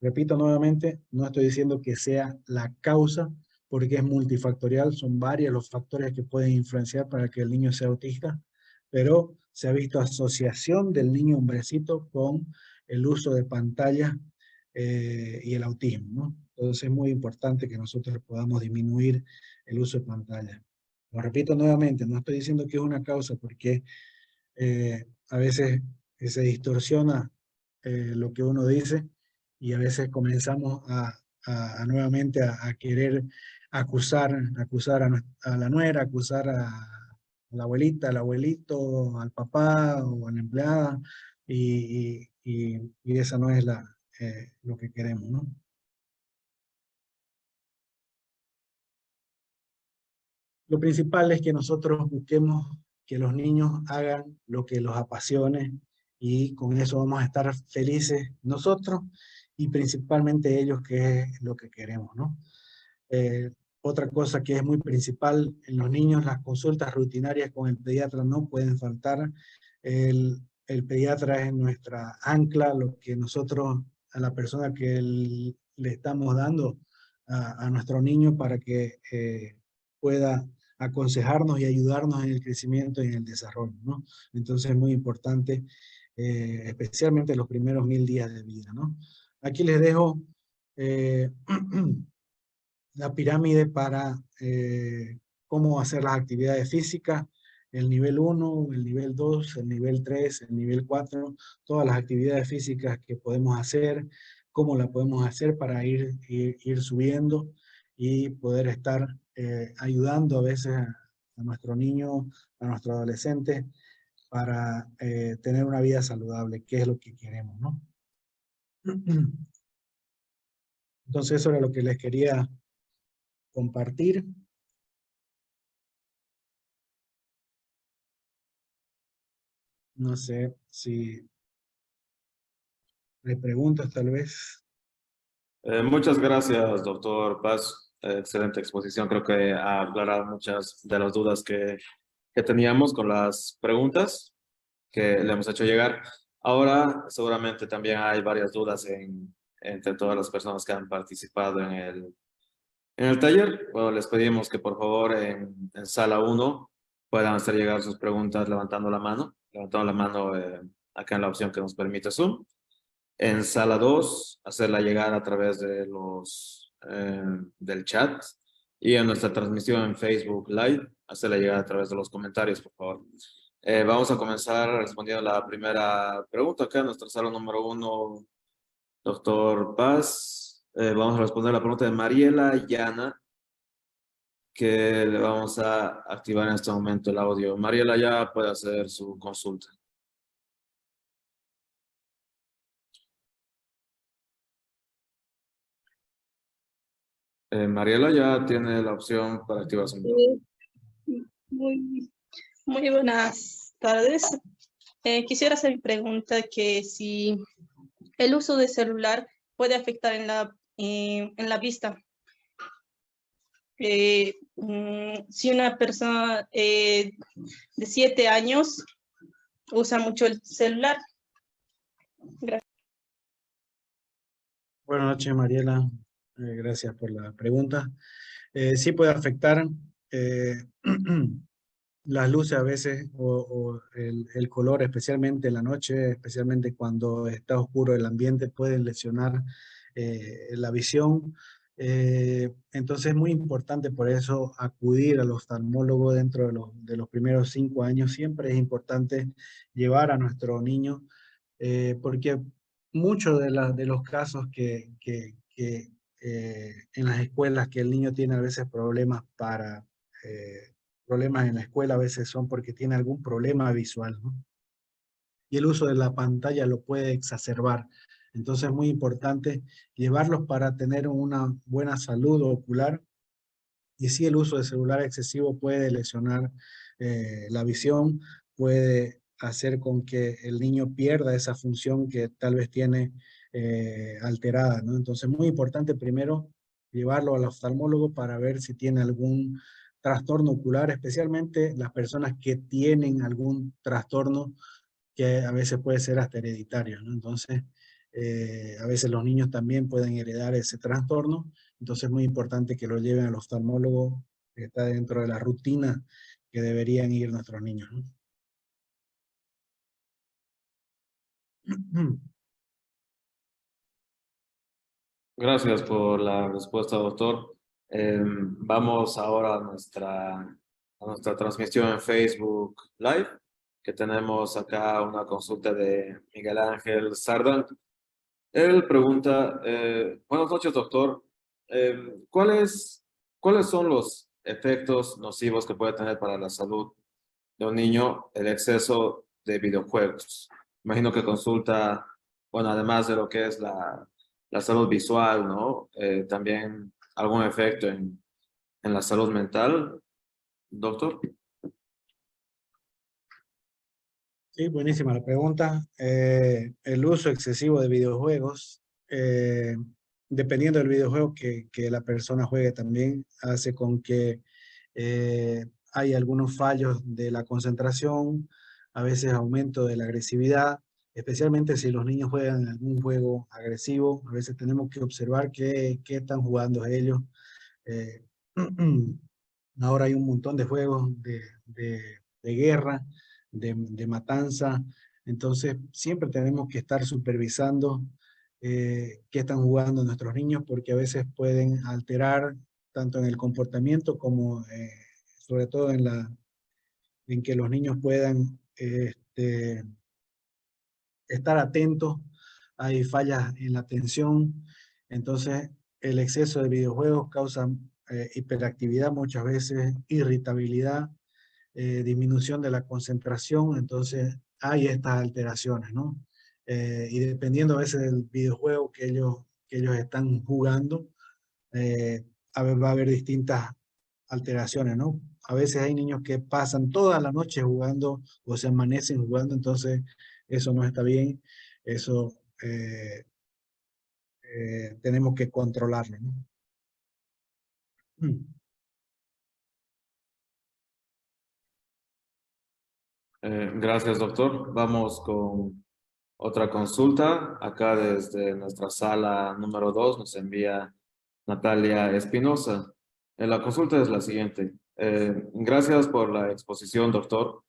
Repito nuevamente, no estoy diciendo que sea la causa, porque es multifactorial, son varios los factores que pueden influenciar para que el niño sea autista, pero se ha visto asociación del niño hombrecito con el uso de pantalla eh, y el autismo. ¿no? Entonces es muy importante que nosotros podamos disminuir el uso de pantalla. Lo repito nuevamente, no estoy diciendo que es una causa porque eh, a veces se distorsiona eh, lo que uno dice y a veces comenzamos a, nuevamente a, querer acusar, acusar a, la nuera, acusar a, la abuelita, al abuelito, al papá o a la empleada y, y, esa no es la, eh, lo que queremos. Lo principal es que nosotros busquemos que los niños hagan lo que los apasione y con eso vamos a estar felices nosotros y principalmente ellos que es lo que queremos, ¿no? Eh, otra cosa que es muy principal en los niños, las consultas rutinarias con el pediatra no pueden faltar. El, el pediatra es nuestra ancla, lo que nosotros, a la persona que le estamos dando a, nuestro niño para que eh, pueda aconsejarnos y ayudarnos en el crecimiento y en el desarrollo, ¿no? Entonces es muy importante, eh, especialmente los primeros mil días de vida, ¿no? Aquí les dejo eh, (clears throat) la pirámide para eh, cómo hacer las actividades físicas, el nivel 1, el nivel 2, el nivel 3, el nivel 4, todas las actividades físicas que podemos hacer, cómo la podemos hacer para ir, ir, subiendo y poder estar eh, ayudando a veces a, nuestro niño, a nuestro adolescente, para eh, tener una vida saludable, que es lo que queremos, ¿no? (clears throat) Entonces eso era lo que les quería compartir. No sé si hay preguntas tal vez. Eh, muchas gracias, doctor Paz. excelente exposición. Creo que ha aclarado muchas de las dudas que, que teníamos con las preguntas que le hemos hecho llegar. Ahora, seguramente también hay varias dudas en, entre todas las personas que han participado en el, en el taller. Bueno, les pedimos que por favor en, sala 1 puedan hacer llegar sus preguntas levantando la mano levantando la mano eh, acá en la opción que nos permite Zoom. En sala 2, hacerla llegar a través de los, eh, del chat. Y en nuestra transmisión en Facebook Live, hacerla llegar a través de los comentarios, por favor. Eh, vamos a comenzar respondiendo la primera pregunta acá en nuestra sala número uno, doctor Paz. Vamos a responder la pregunta de Mariela Llana que le vamos a activar en este momento el audio. Mariela ya puede hacer su consulta. Eh, Mariela ya tiene la opción para activar su Muy, muy buenas tardes. Eh, quisiera hacer mi pregunta que si el uso de celular puede afectar en la, eh, en la vista. Eh, mm, si una persona eh, de siete años usa mucho el celular. Gracias. Buenas noches, Mariela. Gracias por la pregunta. sí puede afectar (clears throat) las luces a veces o, el, el, color, especialmente en la noche, especialmente cuando está oscuro el ambiente, pueden lesionar la visión eh, entonces es muy importante por eso acudir al oftalmólogo dentro de los, de los primeros cinco años. Siempre es importante llevar a nuestro niño eh, porque muchos de, los casos que, eh, en las escuelas que el niño tiene a veces problemas para problemas en la escuela a veces son porque tiene algún problema visual. Y el uso de la pantalla lo puede exacerbar. Entonces es muy importante llevarlos para tener una buena salud ocular. Y si el uso de celular excesivo puede lesionar eh, la visión, puede hacer con que el niño pierda esa función que tal vez tiene eh, alterada. ¿no? Entonces muy importante primero llevarlo al oftalmólogo para ver si tiene algún trastorno ocular, especialmente las personas que tienen algún trastorno que a veces puede ser hasta hereditario. Entonces, eh, a veces los niños también pueden heredar ese trastorno, entonces es muy importante que lo lleven al oftalmólogo, que está dentro de la rutina que deberían ir nuestros niños. (clears throat) Gracias por la respuesta, doctor. Em, vamos ahora a nuestra, a nuestra transmisión en Facebook Live, que tenemos acá una consulta de Miguel Ángel Sardan. Él pregunta, eh, buenas noches doctor, eh, ¿cuáles, ¿cuáles son los efectos nocivos que puede tener para la salud de un niño el exceso de videojuegos? Imagino que consulta, bueno, además de lo que es la, la salud visual, ¿no? Eh, también algún efecto en, en la salud mental, doctor. Sí, buenísima la pregunta. Eh, el uso excesivo de videojuegos, eh, dependiendo del videojuego que, la persona juegue también, hace con que eh, hay algunos fallos de la concentración, a veces aumento de la agresividad, especialmente si los niños juegan algún juego agresivo, a veces tenemos que observar qué, están jugando ellos. (clears throat) ahora hay un montón de juegos de guerra, de, matanza. Entonces, siempre tenemos que estar supervisando eh, qué están jugando nuestros niños porque a veces pueden alterar tanto en el comportamiento como eh, sobre todo en, la, en que los niños puedan este, estar atentos, hay fallas en la atención, entonces el exceso de videojuegos causa eh, hiperactividad muchas veces, irritabilidad, eh, disminución de la concentración, entonces hay estas alteraciones, ¿no? Eh, y dependiendo a veces del videojuego que ellos, que ellos están jugando, a ver, va a haber distintas alteraciones, ¿no? A veces hay niños que pasan toda la noche jugando o se amanecen jugando, entonces eso no está bien, eso tenemos que controlarlo, ¿no? Mm. Eh, gracias, doctor. Vamos con otra consulta. Acá desde nuestra sala número dos nos envía Natalia Espinosa. Eh, la consulta es la siguiente. Eh, gracias por la exposición, doctor.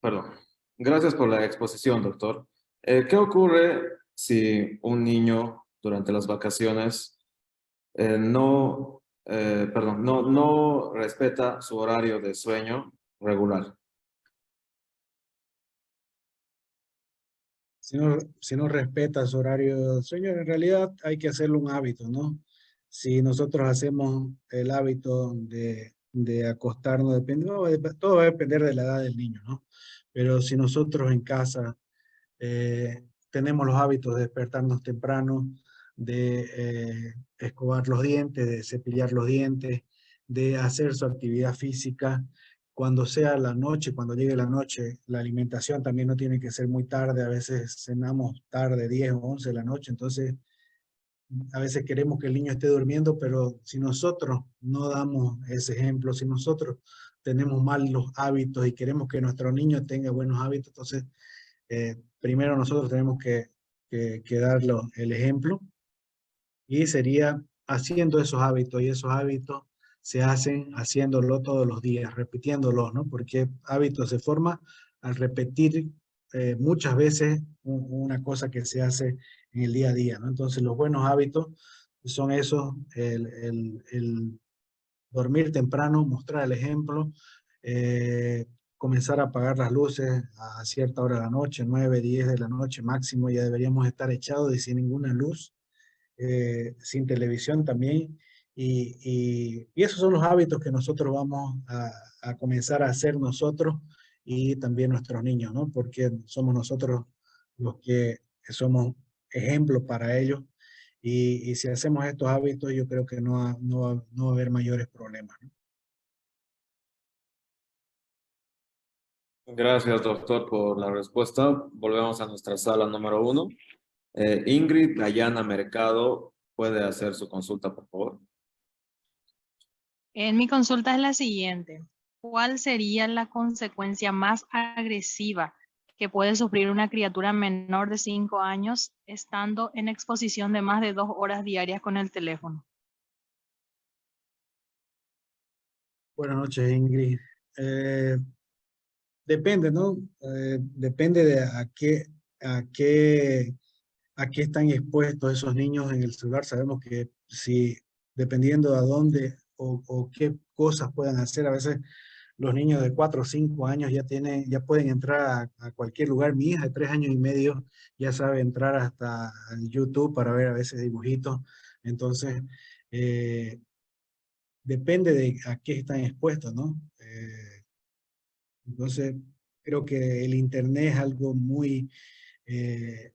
perdón. Gracias por la exposición, doctor. ¿Qué ocurre si un niño durante las vacaciones no, eh, perdón, no, no respeta su horario de sueño regular. Si no, si no respeta su horario de sueño, en realidad hay que hacerlo un hábito, ¿no? Si nosotros hacemos el hábito de, de acostarnos, depende, todo va a depender de la edad del niño, ¿no? Pero si nosotros en casa eh, tenemos los hábitos de despertarnos temprano, de eh, escobar los dientes, de cepillar los dientes, de hacer su actividad física. Cuando sea la noche, cuando llegue la noche, la alimentación también no tiene que ser muy tarde. A veces cenamos tarde, 10 o 11 de la noche. Entonces, a veces queremos que el niño esté durmiendo, pero si nosotros no damos ese ejemplo, si nosotros tenemos mal los hábitos y queremos que nuestro niño tenga buenos hábitos, entonces eh, primero nosotros tenemos que darle el ejemplo y sería haciendo esos hábitos y esos hábitos se hacen haciéndolo todos los días, repitiéndolo, ¿no? Porque hábito se forma al repetir eh, muchas veces una cosa que se hace en el día a día, ¿no? Entonces los buenos hábitos son esos, el, el, dormir temprano, mostrar el ejemplo, eh, comenzar a apagar las luces a cierta hora de la noche, 9, 10 de la noche máximo, ya deberíamos estar echados y sin ninguna luz, eh, sin televisión también. Y, y, esos son los hábitos que nosotros vamos a, a, comenzar a hacer nosotros y también nuestros niños, ¿no? Porque somos nosotros los que somos ejemplos para ellos. Y, y si hacemos estos hábitos, yo creo que no, no, no va a haber mayores problemas. ¿no? Gracias, doctor, por la respuesta. Volvemos a nuestra sala número uno. Eh, Ingrid Dayana Mercado, ¿puede hacer su consulta, por favor? En mi consulta es la siguiente. ¿Cuál sería la consecuencia más agresiva que puede sufrir una criatura menor de 5 años estando en exposición de más de dos horas diarias con el teléfono? Buenas noches, Ingrid. Eh, depende, ¿no? Eh, depende de a qué, a qué a qué están expuestos esos niños en el celular. Sabemos que si, dependiendo de dónde o, qué cosas puedan hacer, a veces los niños de 4 o 5 años ya, tienen, ya pueden entrar a, cualquier lugar. Mi hija de 3 años y medio ya sabe entrar hasta YouTube para ver a veces dibujitos. Entonces, eh, depende de a qué están expuestos, ¿no? Eh, entonces, creo que el Internet es algo muy... Eh,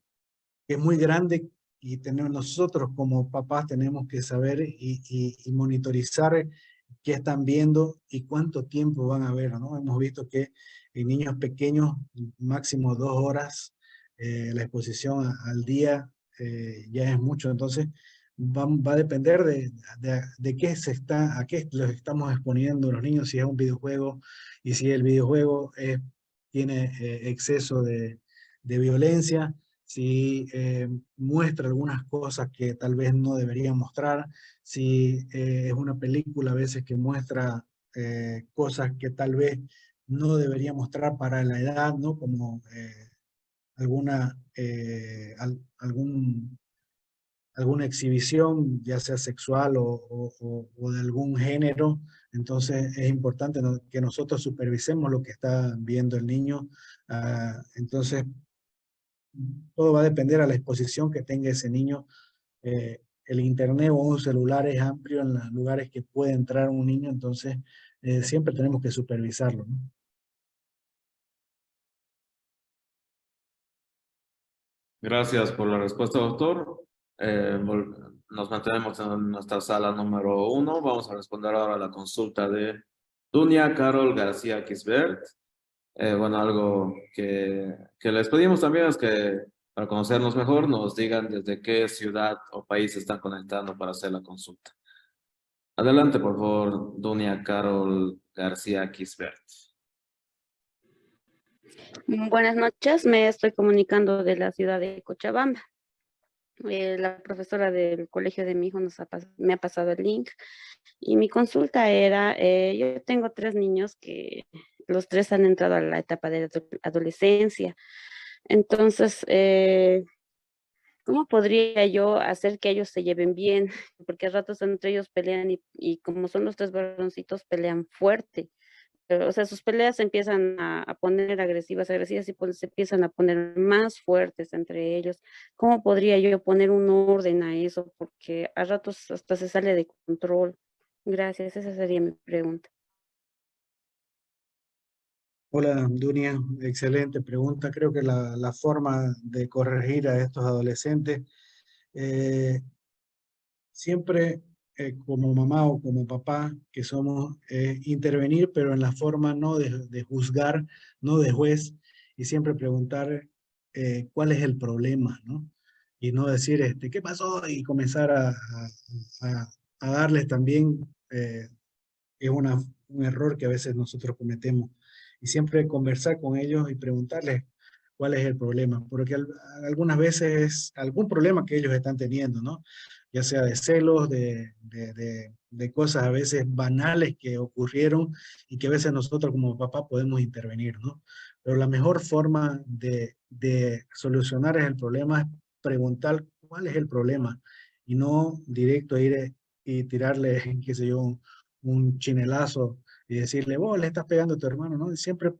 es muy grande y tenemos, nosotros como papás tenemos que saber y, y, monitorizar qué están viendo y cuánto tiempo van a ver, ¿no? Hemos visto que en niños pequeños, máximo dos horas, eh, la exposición al día eh, ya es mucho, entonces va, va a depender de, de, de, qué se está, a qué los estamos exponiendo los niños, si es un videojuego y si el videojuego es, tiene eh, exceso de, de violencia, si eh, muestra algunas cosas que tal vez no debería mostrar, si eh, es una película a veces que muestra eh, cosas que tal vez no debería mostrar para la edad, ¿no? Como alguna, algún alguna exhibición, ya sea sexual o, o, de algún género. Entonces es importante que nosotros supervisemos lo que está viendo el niño. Ah, entonces, todo va a depender a la exposición que tenga ese niño. Eh, el internet o un celular es amplio en los lugares que puede entrar un niño, entonces eh, siempre tenemos que supervisarlo. Gracias por la respuesta, doctor. Eh, nos mantenemos en nuestra sala número uno. Vamos a responder ahora a la consulta de Dunia Carol García Kisbert. Eh, bueno, algo que, les pedimos también es que para conocernos mejor nos digan desde qué ciudad o país están conectando para hacer la consulta. Adelante, por favor, Dunia Carol García Kisbert. Buenas noches, me estoy comunicando de la ciudad de Cochabamba. Eh, la profesora del colegio de mi hijo nos me ha pasado el link y mi consulta era, eh, yo tengo tres niños que los tres han entrado a la etapa de adolescencia. Entonces, eh, ¿cómo podría yo hacer que ellos se lleven bien? (laughs) Porque a ratos entre ellos pelean y, como son los tres varoncitos, pelean fuerte o sea, sus peleas se empiezan a, poner agresivas, agresivas y pues se empiezan a poner más fuertes entre ellos. ¿Cómo podría yo poner un orden a eso? Porque a ratos hasta se sale de control. Gracias, esa sería mi pregunta. Hola, Dunia, excelente pregunta. Creo que la, forma de corregir a estos adolescentes eh, siempre eh, como mamá o como papá que somos, eh, intervenir, pero en la forma no de, juzgar, no de juez, y siempre preguntar eh, cuál es el problema, ¿no? Y no decir, este, ¿qué pasó? Y comenzar a, darles también, es un error que a veces nosotros cometemos. Y siempre conversar con ellos y preguntarles cuál es el problema, porque algunas veces es algún problema que ellos están teniendo, ¿no? ya sea de celos, de, de, de, cosas a veces banales que ocurrieron y que a veces nosotros como papá podemos intervenir, ¿no? Pero la mejor forma de, de solucionar el problema es preguntar cuál es el problema y no directo ir y tirarle, (laughs) qué sé yo, un, un chinelazo y decirle, vos le estás pegando a tu hermano, ¿no? siempre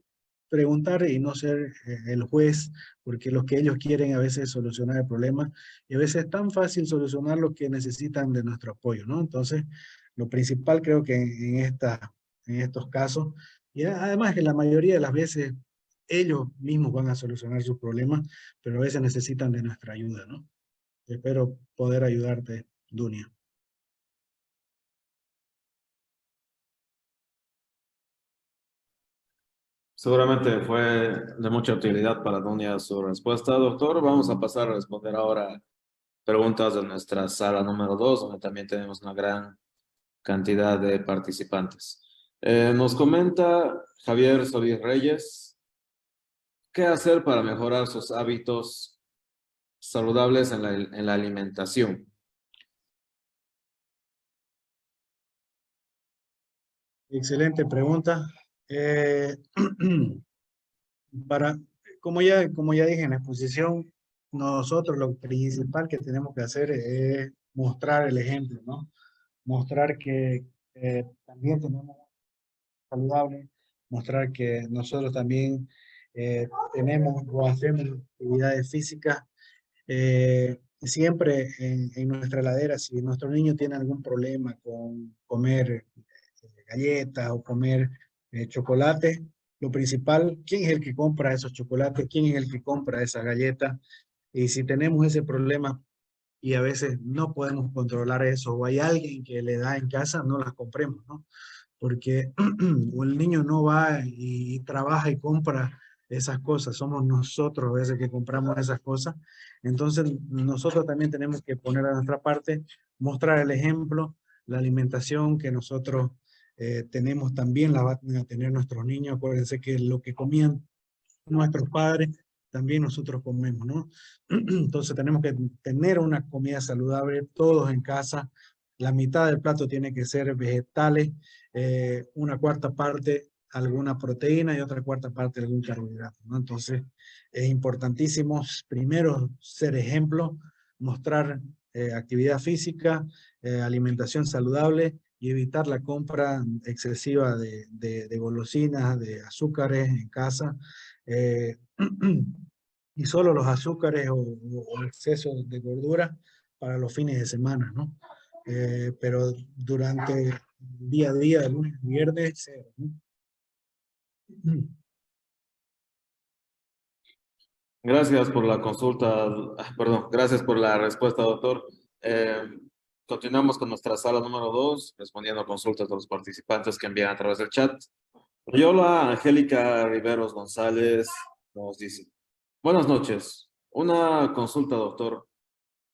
preguntar y no ser eh, el juez, porque lo que ellos quieren a veces es solucionar el problema y a veces es tan fácil solucionar lo que necesitan de nuestro apoyo, ¿no? Entonces, lo principal creo que en, esta, en estos casos, y además que la mayoría de las veces ellos mismos van a solucionar sus problemas, pero a veces necesitan de nuestra ayuda, ¿no? Espero poder ayudarte, Dunia. Seguramente fue de mucha utilidad para Dunia su respuesta, doctor. Vamos a pasar a responder ahora preguntas de nuestra sala número dos, donde también tenemos una gran cantidad de participantes. Eh, nos comenta Javier Solís Reyes, ¿qué hacer para mejorar sus hábitos saludables en la alimentación? Excelente pregunta. Eh, (clears throat) para, como ya, como ya dije en la exposición, nosotros lo principal que tenemos que hacer es mostrar el ejemplo, ¿no? Mostrar que eh, también tenemos saludable, mostrar que nosotros también eh, tenemos o hacemos actividades físicas. siempre en, en, nuestra heladera, si nuestro niño tiene algún problema con comer galletas o comer eh, chocolate, lo principal, ¿quién es el que compra esos chocolates? ¿Quién es el que compra esa galleta? Y si tenemos ese problema y a veces no podemos controlar eso o hay alguien que le da en casa, no las compremos, ¿no? Porque (clears throat) el niño no va y, trabaja y compra esas cosas, somos nosotros a veces que compramos esas cosas. Entonces nosotros también tenemos que poner a nuestra parte, mostrar el ejemplo, la alimentación que nosotros eh, tenemos también, la van a tener nuestros niños, acuérdense que lo que comían nuestros padres, también nosotros comemos, ¿no? (clears throat) Entonces tenemos que tener una comida saludable, todos en casa, la mitad del plato tiene que ser vegetales, eh, una cuarta parte alguna proteína y otra cuarta parte algún carbohidrato, ¿no? Entonces es importantísimo primero ser ejemplo, mostrar eh, actividad física, alimentación saludable y evitar la compra excesiva de, de, golosinas, de azúcares en casa. Eh, (clears throat) y solo los azúcares o, o, exceso de gordura para los fines de semana, ¿no? pero durante día a día, de lunes viernes, (clears throat) Gracias por la consulta, ah, perdón, gracias por la respuesta, doctor. Eh, continuamos con nuestra sala número dos, respondiendo a consultas de los participantes que envían a través del chat. Yola Angélica Riveros González nos dice, buenas noches, una consulta, doctor.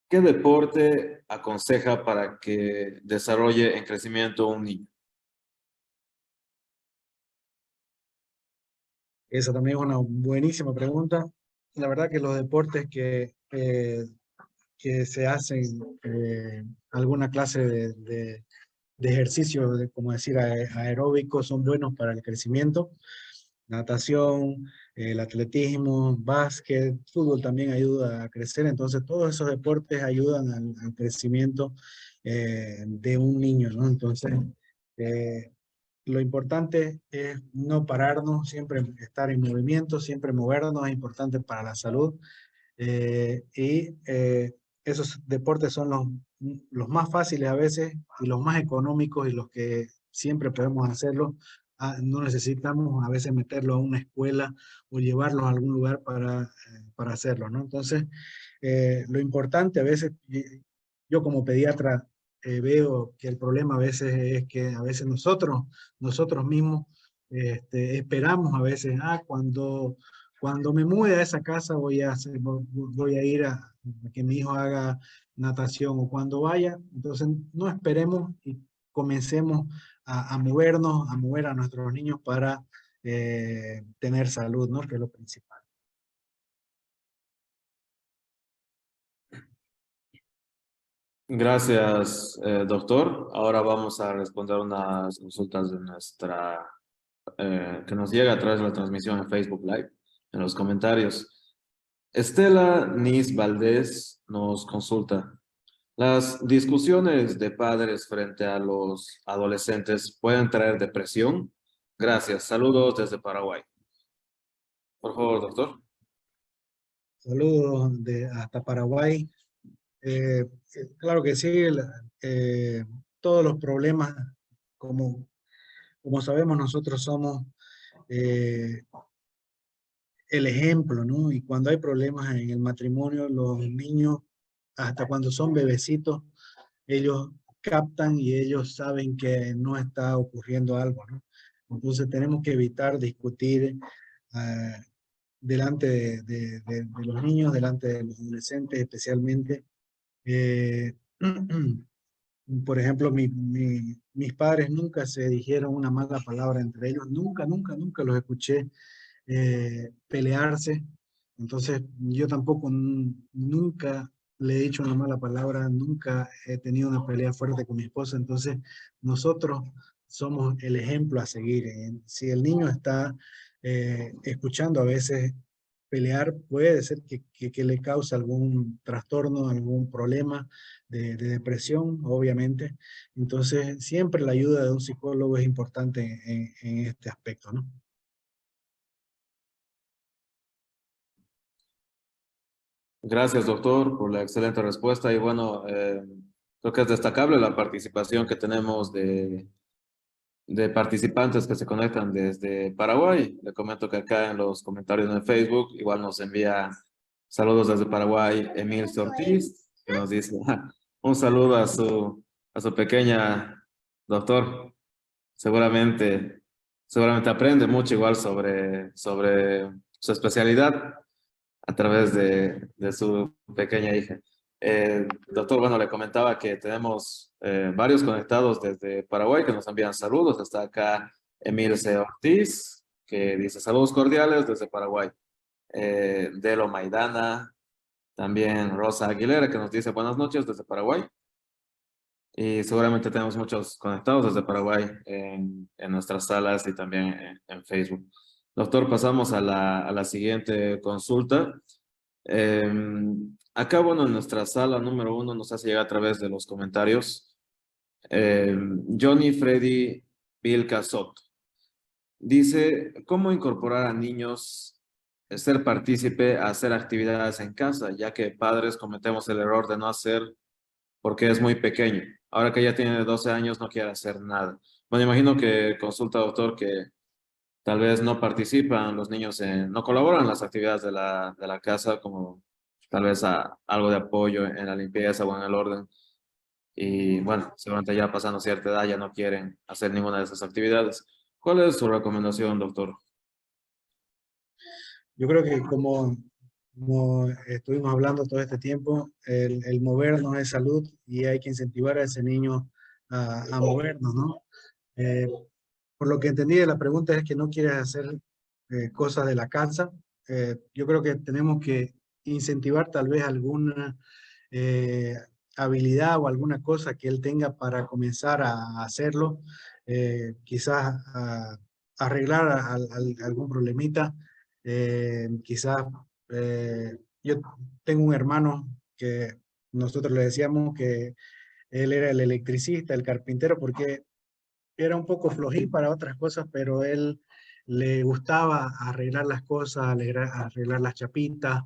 ¿Qué deporte aconseja para que desarrolle en crecimiento un niño? Esa también es una buenísima pregunta la verdad que los deportes que, eh, que se hacen, eh, alguna clase de, de, ejercicio, de, como decir, aeróbico, son buenos para el crecimiento. Natación, el atletismo, básquet, fútbol también ayuda a crecer. Entonces, todos esos deportes ayudan al, crecimiento eh, de un niño, ¿no? Entonces, lo importante es no pararnos, siempre estar en movimiento, siempre movernos, es importante para la salud. Eh, y eh, esos deportes son los, los más fáciles a veces y los más económicos y los que siempre podemos hacerlo. Ah, no necesitamos a veces meterlo a una escuela o llevarlo a algún lugar para, eh, para hacerlo, ¿no? Entonces, lo importante a veces, yo como pediatra eh, veo que el problema a veces es que a veces nosotros, nosotros mismos este, esperamos a veces, ah, cuando, cuando me mude a esa casa voy a, voy a ir a, que mi hijo haga natación o cuando vaya, entonces no esperemos y comencemos a, movernos, a mover a nuestros niños para eh, tener salud, ¿no? Que es lo principal. Gracias, eh, doctor. Ahora vamos a responder unas consultas de nuestra, eh, que nos llega a través de la transmisión en Facebook Live, en los comentarios. Estela Nis Valdés nos consulta. ¿Las discusiones de padres frente a los adolescentes pueden traer depresión? Gracias. Saludos desde Paraguay. Por favor, doctor. Saludos de hasta Paraguay. Eh, claro que sí, eh, todos los problemas, como, como sabemos, nosotros somos eh, el ejemplo, ¿no? Y cuando hay problemas en el matrimonio, los niños, hasta cuando son bebecitos, ellos captan y ellos saben que no está ocurriendo algo, ¿no? Entonces tenemos que evitar discutir delante de, de, los niños, delante de los adolescentes especialmente, eh, (clears throat) por ejemplo, mi, mis padres nunca se dijeron una mala palabra entre ellos, nunca, nunca, nunca los escuché eh, pelearse. Entonces, yo tampoco nunca le he dicho una mala palabra, nunca he tenido una pelea fuerte con mi esposa. Entonces, nosotros somos el ejemplo a seguir. Si el niño está eh, escuchando a veces pelear puede ser que, que, le cause algún trastorno, algún problema de, depresión, obviamente. Entonces, siempre la ayuda de un psicólogo es importante en, este aspecto, ¿no? Gracias, doctor, por la excelente respuesta. Y bueno, eh, creo que es destacable la participación que tenemos de, de participantes que se conectan desde Paraguay. Le comento que acá en los comentarios en Facebook igual nos envía saludos desde Paraguay Emil Ortiz, que nos dice un saludo a su, a su pequeña doctor. Seguramente, seguramente aprende mucho igual sobre, sobre su especialidad a través de, su pequeña hija. Eh, doctor, bueno, le comentaba que tenemos eh, varios conectados desde Paraguay que nos envían saludos. Está acá Emil C. Ortiz, que dice saludos cordiales desde Paraguay. Eh, Delo Maidana, también Rosa Aguilera, que nos dice buenas noches desde Paraguay. Y seguramente tenemos muchos conectados desde Paraguay en nuestras salas y también en, Facebook. Doctor, pasamos a la, a la siguiente consulta. Em, acá, bueno, en nuestra sala número uno nos hace llegar a través de los comentarios. Eh, Johnny Freddy Vilca Soto. Dice, ¿cómo incorporar a niños, ser partícipe a hacer actividades en casa, ya que padres cometemos el error de no hacer porque es muy pequeño. Ahora que ya tiene 12 años no quiere hacer nada. Bueno, imagino que consulta, doctor, que tal vez no participan los niños, no colaboran en las actividades de la, de la casa, como tal vez a, algo de apoyo en la limpieza o en el orden. Y bueno, seguramente ya pasando cierta edad ya no quieren hacer ninguna de esas actividades. ¿Cuál es su recomendación, doctor? Yo creo que como, como estuvimos hablando todo este tiempo, el, el, movernos es salud y hay que incentivar a ese niño a, a movernos, ¿no? Eh, por lo que entendí de la pregunta es que no quieres hacer eh, cosas de la casa. Eh, yo creo que tenemos que incentivar tal vez alguna eh, habilidad o alguna cosa que él tenga para comenzar a hacerlo eh, quizás arreglar algún problemita, quizás yo tengo un hermano que nosotros le decíamos que él era el electricista, el carpintero, porque era un poco flojín para otras cosas, pero él le gustaba arreglar las cosas, arreglar, las chapitas,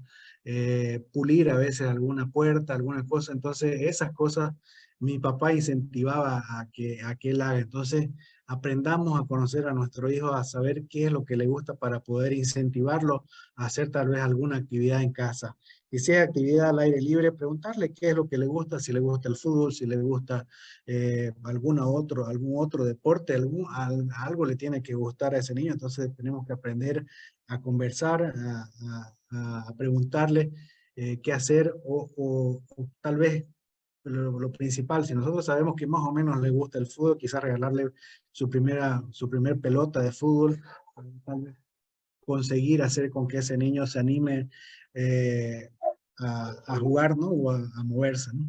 pulir a veces alguna puerta, alguna cosa. Entonces, esas cosas mi papá incentivaba a que, a que él haga. Entonces, aprendamos a conocer a nuestro hijo, a saber qué es lo que le gusta para poder incentivarlo a hacer tal vez alguna actividad en casa. Y si es actividad al aire libre, preguntarle qué es lo que le gusta, si le gusta el fútbol, si le gusta eh, otro, algún otro deporte, algún, algo le tiene que gustar a ese niño. Entonces tenemos que aprender a conversar, a, preguntarle eh, qué hacer o, o tal vez lo, principal. Si nosotros sabemos que más o menos le gusta el fútbol, quizás regalarle su primera, su primer pelota de fútbol, conseguir hacer con que ese niño se anime eh, a, jugar, ¿no? O a, moverse, ¿no?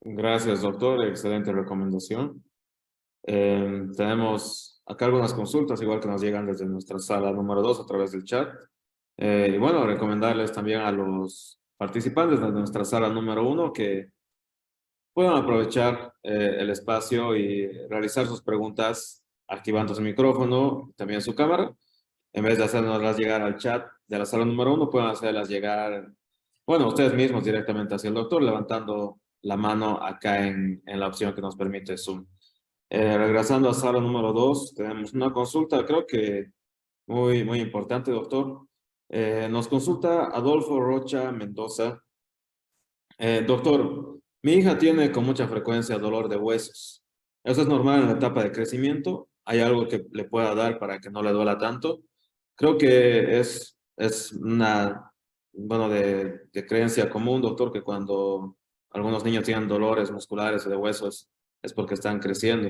Gracias, doctor. Excelente recomendación. Eh, tenemos acá algunas consultas, igual que nos llegan desde nuestra sala número 2 a través del chat. Eh, y bueno, recomendarles también a los participantes de nuestra sala número uno que puedan aprovechar eh, el espacio y realizar sus preguntas activando su micrófono, también su cámara. En vez de hacernoslas llegar al chat de la sala número uno, pueden hacerlas llegar, bueno, ustedes mismos directamente hacia el doctor, levantando la mano acá en, en la opción que nos permite Zoom. Eh, regresando a sala número dos, tenemos una consulta, creo que muy, muy importante, doctor. Eh, nos consulta Adolfo Rocha Mendoza. Eh, doctor, mi hija tiene con mucha frecuencia dolor de huesos. ¿Eso es normal en la etapa de crecimiento? ¿Hay algo que le pueda dar para que no le duela tanto? Creo que es, es una, bueno, de, de creencia común, doctor, que cuando algunos niños tienen dolores musculares o de huesos es porque están creciendo.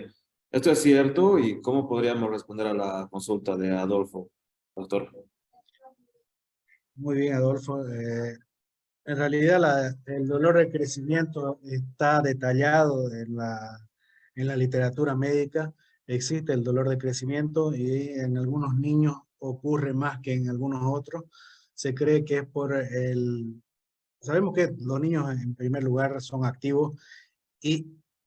¿Esto es cierto? ¿Y cómo podríamos responder a la consulta de Adolfo, doctor? Muy bien, Adolfo. Eh, en realidad el dolor de crecimiento está detallado en la, en la literatura médica. Existe el dolor de crecimiento y en algunos niños ocurre más que en algunos otros. Se cree que es por el... Sabemos que los niños en primer lugar son activos y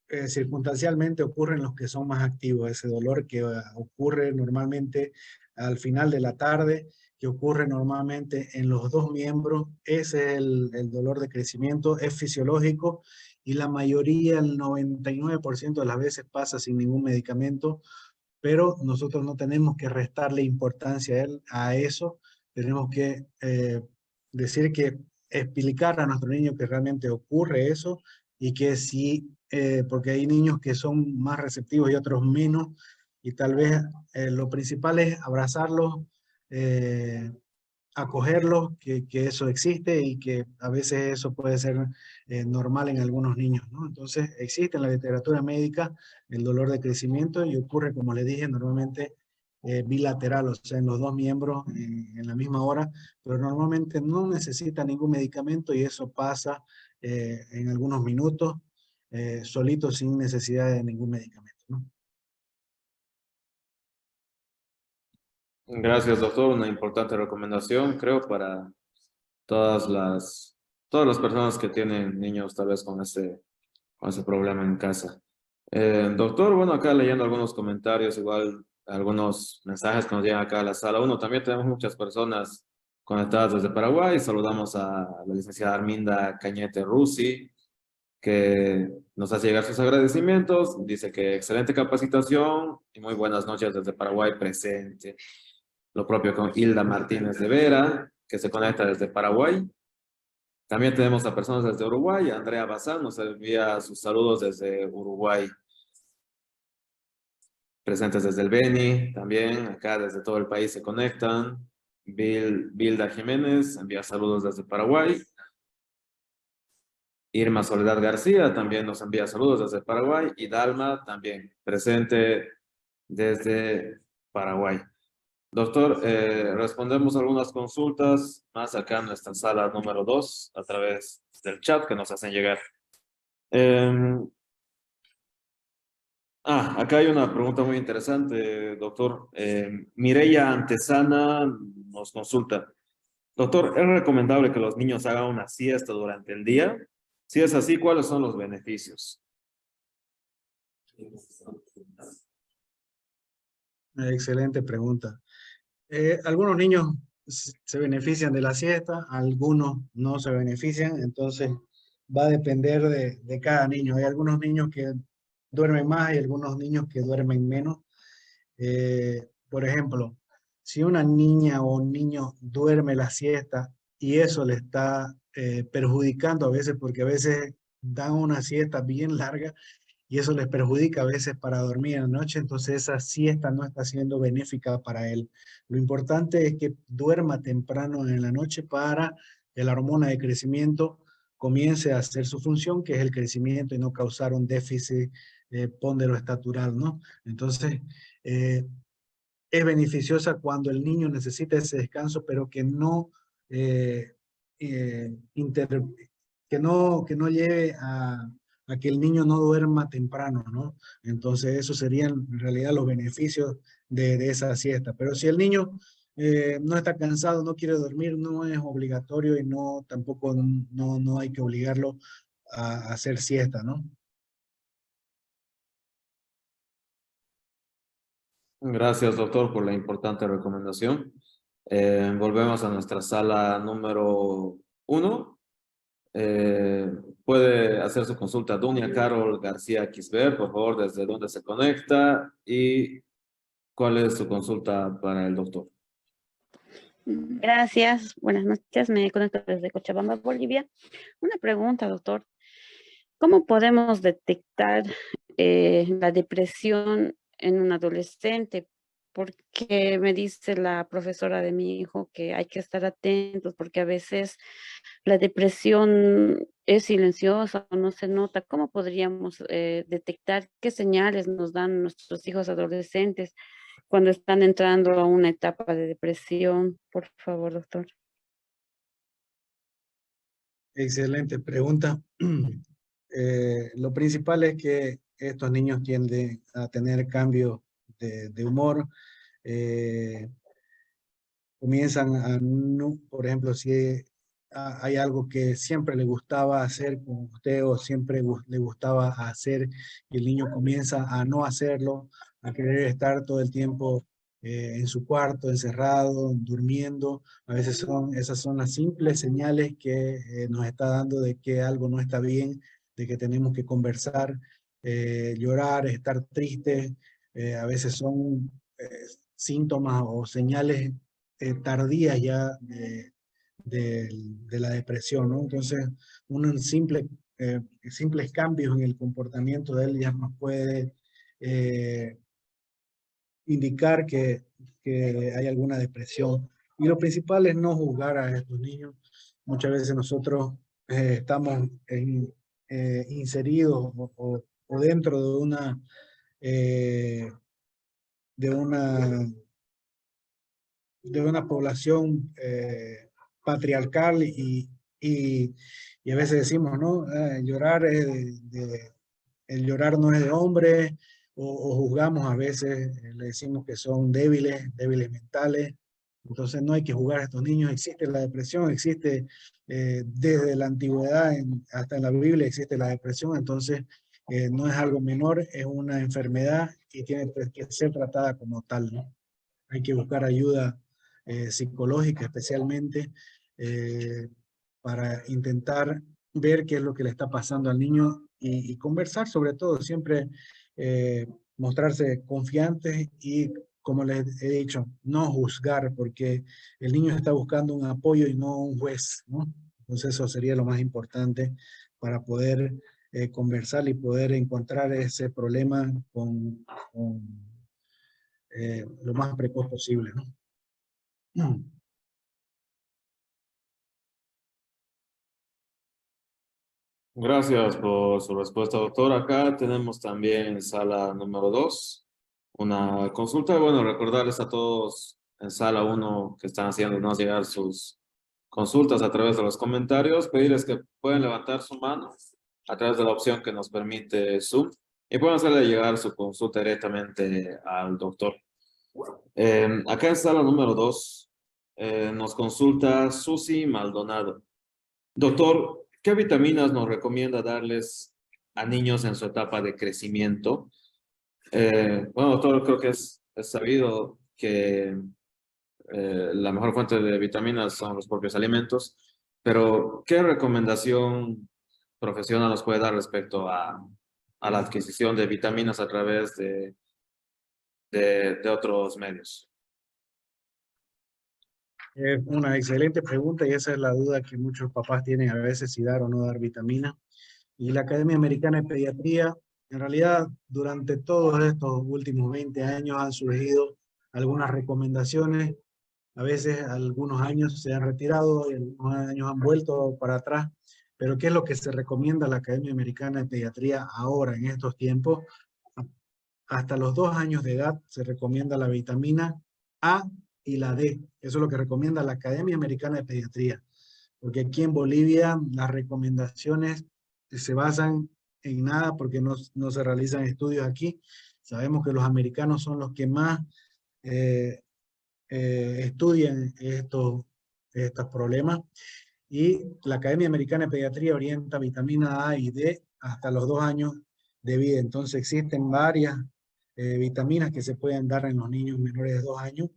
eh, circunstancialmente ocurren los que son más activos. Ese dolor que ocurre normalmente al final de la tarde que ocurre normalmente en los dos miembros, ese es el, el dolor de crecimiento, es fisiológico y la mayoría, el 99% de las veces pasa sin ningún medicamento, pero nosotros no tenemos que restarle importancia a, él, a eso, tenemos que eh, decir que explicar a nuestro niño que realmente ocurre eso y que sí, eh, porque hay niños que son más receptivos y otros menos, y tal vez eh, lo principal es abrazarlos, eh, acogerlo, que, que, eso existe y que a veces eso puede ser eh, normal en algunos niños. Entonces, existe en la literatura médica el dolor de crecimiento y ocurre, como le dije, normalmente eh, bilateral, o sea, en los dos miembros en, la misma hora, pero normalmente no necesita ningún medicamento y eso pasa eh, en algunos minutos, solito sin necesidad de ningún medicamento. Gracias, doctor. Una importante recomendación, creo, para todas las, todas las personas que tienen niños tal vez con ese, con ese problema en casa. Eh, doctor, bueno, acá leyendo algunos comentarios, igual algunos mensajes que nos llegan acá a la sala. Uno, también tenemos muchas personas conectadas desde Paraguay. Saludamos a la licenciada Arminda Cañete Rusi, que nos hace llegar sus agradecimientos. Dice que excelente capacitación y muy buenas noches desde Paraguay presente. Lo propio con Hilda Martínez de Vera, que se conecta desde Paraguay. También tenemos a personas desde Uruguay. Andrea Bazán nos envía sus saludos desde Uruguay. Presentes desde el Beni, también acá desde todo el país se conectan. Bill, Bilda Jiménez envía saludos desde Paraguay. Irma Soledad García también nos envía saludos desde Paraguay. Y Dalma también presente desde Paraguay. Doctor, eh, respondemos algunas consultas más acá en nuestra sala número 2 a través del chat que nos hacen llegar. Em, ah, acá hay una pregunta muy interesante, doctor. Eh, Mireya Antesana nos consulta. Doctor, ¿es recomendable que los niños hagan una siesta durante el día? Si es así, ¿cuáles son los beneficios? Excelente pregunta. Eh, algunos niños se benefician de la siesta, algunos no se benefician, entonces va a depender de, de, cada niño. Hay algunos niños que duermen más y algunos niños que duermen menos. Eh, por ejemplo, si una niña o un niño duerme la siesta y eso le está eh, perjudicando a veces, porque a veces dan una siesta bien larga y eso les perjudica a veces para dormir en la noche, entonces esa siesta no está siendo benéfica para él. Lo importante es que duerma temprano en la noche para que la hormona de crecimiento comience a hacer su función, que es el crecimiento y no causar un déficit eh, estatural, ¿no? Entonces, eh, es beneficiosa cuando el niño necesita ese descanso, pero que no, eh, eh, que no, que no lleve a, a que el niño no duerma temprano, ¿no? Entonces, eso serían en realidad los beneficios de, de esa siesta. Pero si el niño eh, no está cansado, no quiere dormir, no es obligatorio y no tampoco no, no hay que obligarlo a, hacer siesta, ¿no? Gracias, doctor, por la importante recomendación. Eh, volvemos a nuestra sala número uno. Eh, puede hacer su consulta Dunia Carol García Quisber, por favor, desde dónde se conecta y cuál es su consulta para el doctor. Gracias, buenas noches, me conecto desde Cochabamba, Bolivia. Una pregunta, doctor. ¿Cómo podemos detectar eh, la depresión en un adolescente? Porque me dice la profesora de mi hijo que hay que estar atentos porque a veces la depresión es silenciosa o no se nota. ¿Cómo podríamos eh, detectar qué señales nos dan nuestros hijos adolescentes cuando están entrando a una etapa de depresión? Por favor, doctor. Excelente pregunta. (clears throat) Eh, lo principal es que estos niños tienden a tener cambios de, humor. Eh, comienzan a, por ejemplo, si hay algo que siempre le gustaba hacer con usted o siempre le gustaba hacer y el niño comienza a no hacerlo, a querer estar todo el tiempo eh, en su cuarto, encerrado, durmiendo. A veces son, esas son las simples señales que eh, nos está dando de que algo no está bien, de que tenemos que conversar, llorar, estar triste, eh, a veces son eh, síntomas o señales eh, tardías ya de, de, la depresión, ¿no? Entonces, un simple, simples cambios en el comportamiento de él ya nos puede indicar que, que hay alguna depresión. Y lo principal es no juzgar a estos niños. Muchas veces nosotros estamos en, inseridos o, o, dentro de una eh, de una de una población eh, patriarcal y, y, a veces decimos, ¿no? Eh, llorar el llorar no es de hombre, o, juzgamos a veces, le decimos que son débiles, débiles mentales, Entonces no hay que jugar a estos niños, existe la depresión, existe eh, desde la antigüedad hasta en la Biblia existe la depresión, entonces eh, no es algo menor, es una enfermedad y tiene que ser tratada como tal. ¿no? Hay que buscar ayuda eh, psicológica especialmente para intentar ver qué es lo que le está pasando al niño y, conversar sobre todo, siempre mostrarse confiantes y como les he dicho, no juzgar, porque el niño está buscando un apoyo y no un juez, ¿no? Entonces eso sería lo más importante para poder eh, conversar y poder encontrar ese problema con, eh, lo más precoz posible, ¿no? (clears throat) Gracias por su respuesta, doctor. Acá tenemos también sala número dos una consulta. Bueno, recordarles a todos en sala 1 que están haciéndonos llegar sus consultas a través de los comentarios, pedirles que pueden levantar su mano a través de la opción que nos permite Zoom y pueden hacerle llegar su consulta directamente al doctor. Eh, acá en sala número 2 eh, nos consulta Susi Maldonado. Doctor, ¿qué vitaminas nos recomienda darles a niños en su etapa de crecimiento? Eh, bueno, todo creo que es, es sabido que eh, la mejor fuente de vitaminas son los propios alimentos, pero ¿qué recomendación profesional nos puede dar respecto a, a la adquisición de vitaminas a través de, de, otros medios? Es una excelente pregunta y esa es la duda que muchos papás tienen a veces si dar o no dar vitamina. Y la Academia Americana de Pediatría en realidad, durante todos estos últimos 20 años han surgido algunas recomendaciones. A veces algunos años se han retirado y algunos años han vuelto para atrás. Pero ¿qué es lo que se recomienda a la Academia Americana de Pediatría ahora, en estos tiempos? Hasta los dos años de edad se recomienda la vitamina A y la D. Eso es lo que recomienda la Academia Americana de Pediatría. Porque aquí en Bolivia las recomendaciones se basan en nada porque no, no, se realizan estudios aquí. Sabemos que los americanos son los que más eh, eh, estudian estos, estos problemas y la Academia Americana de Pediatría orienta vitamina A y D hasta los dos años de vida. Entonces existen varias eh, vitaminas que se pueden dar en los niños menores de dos años,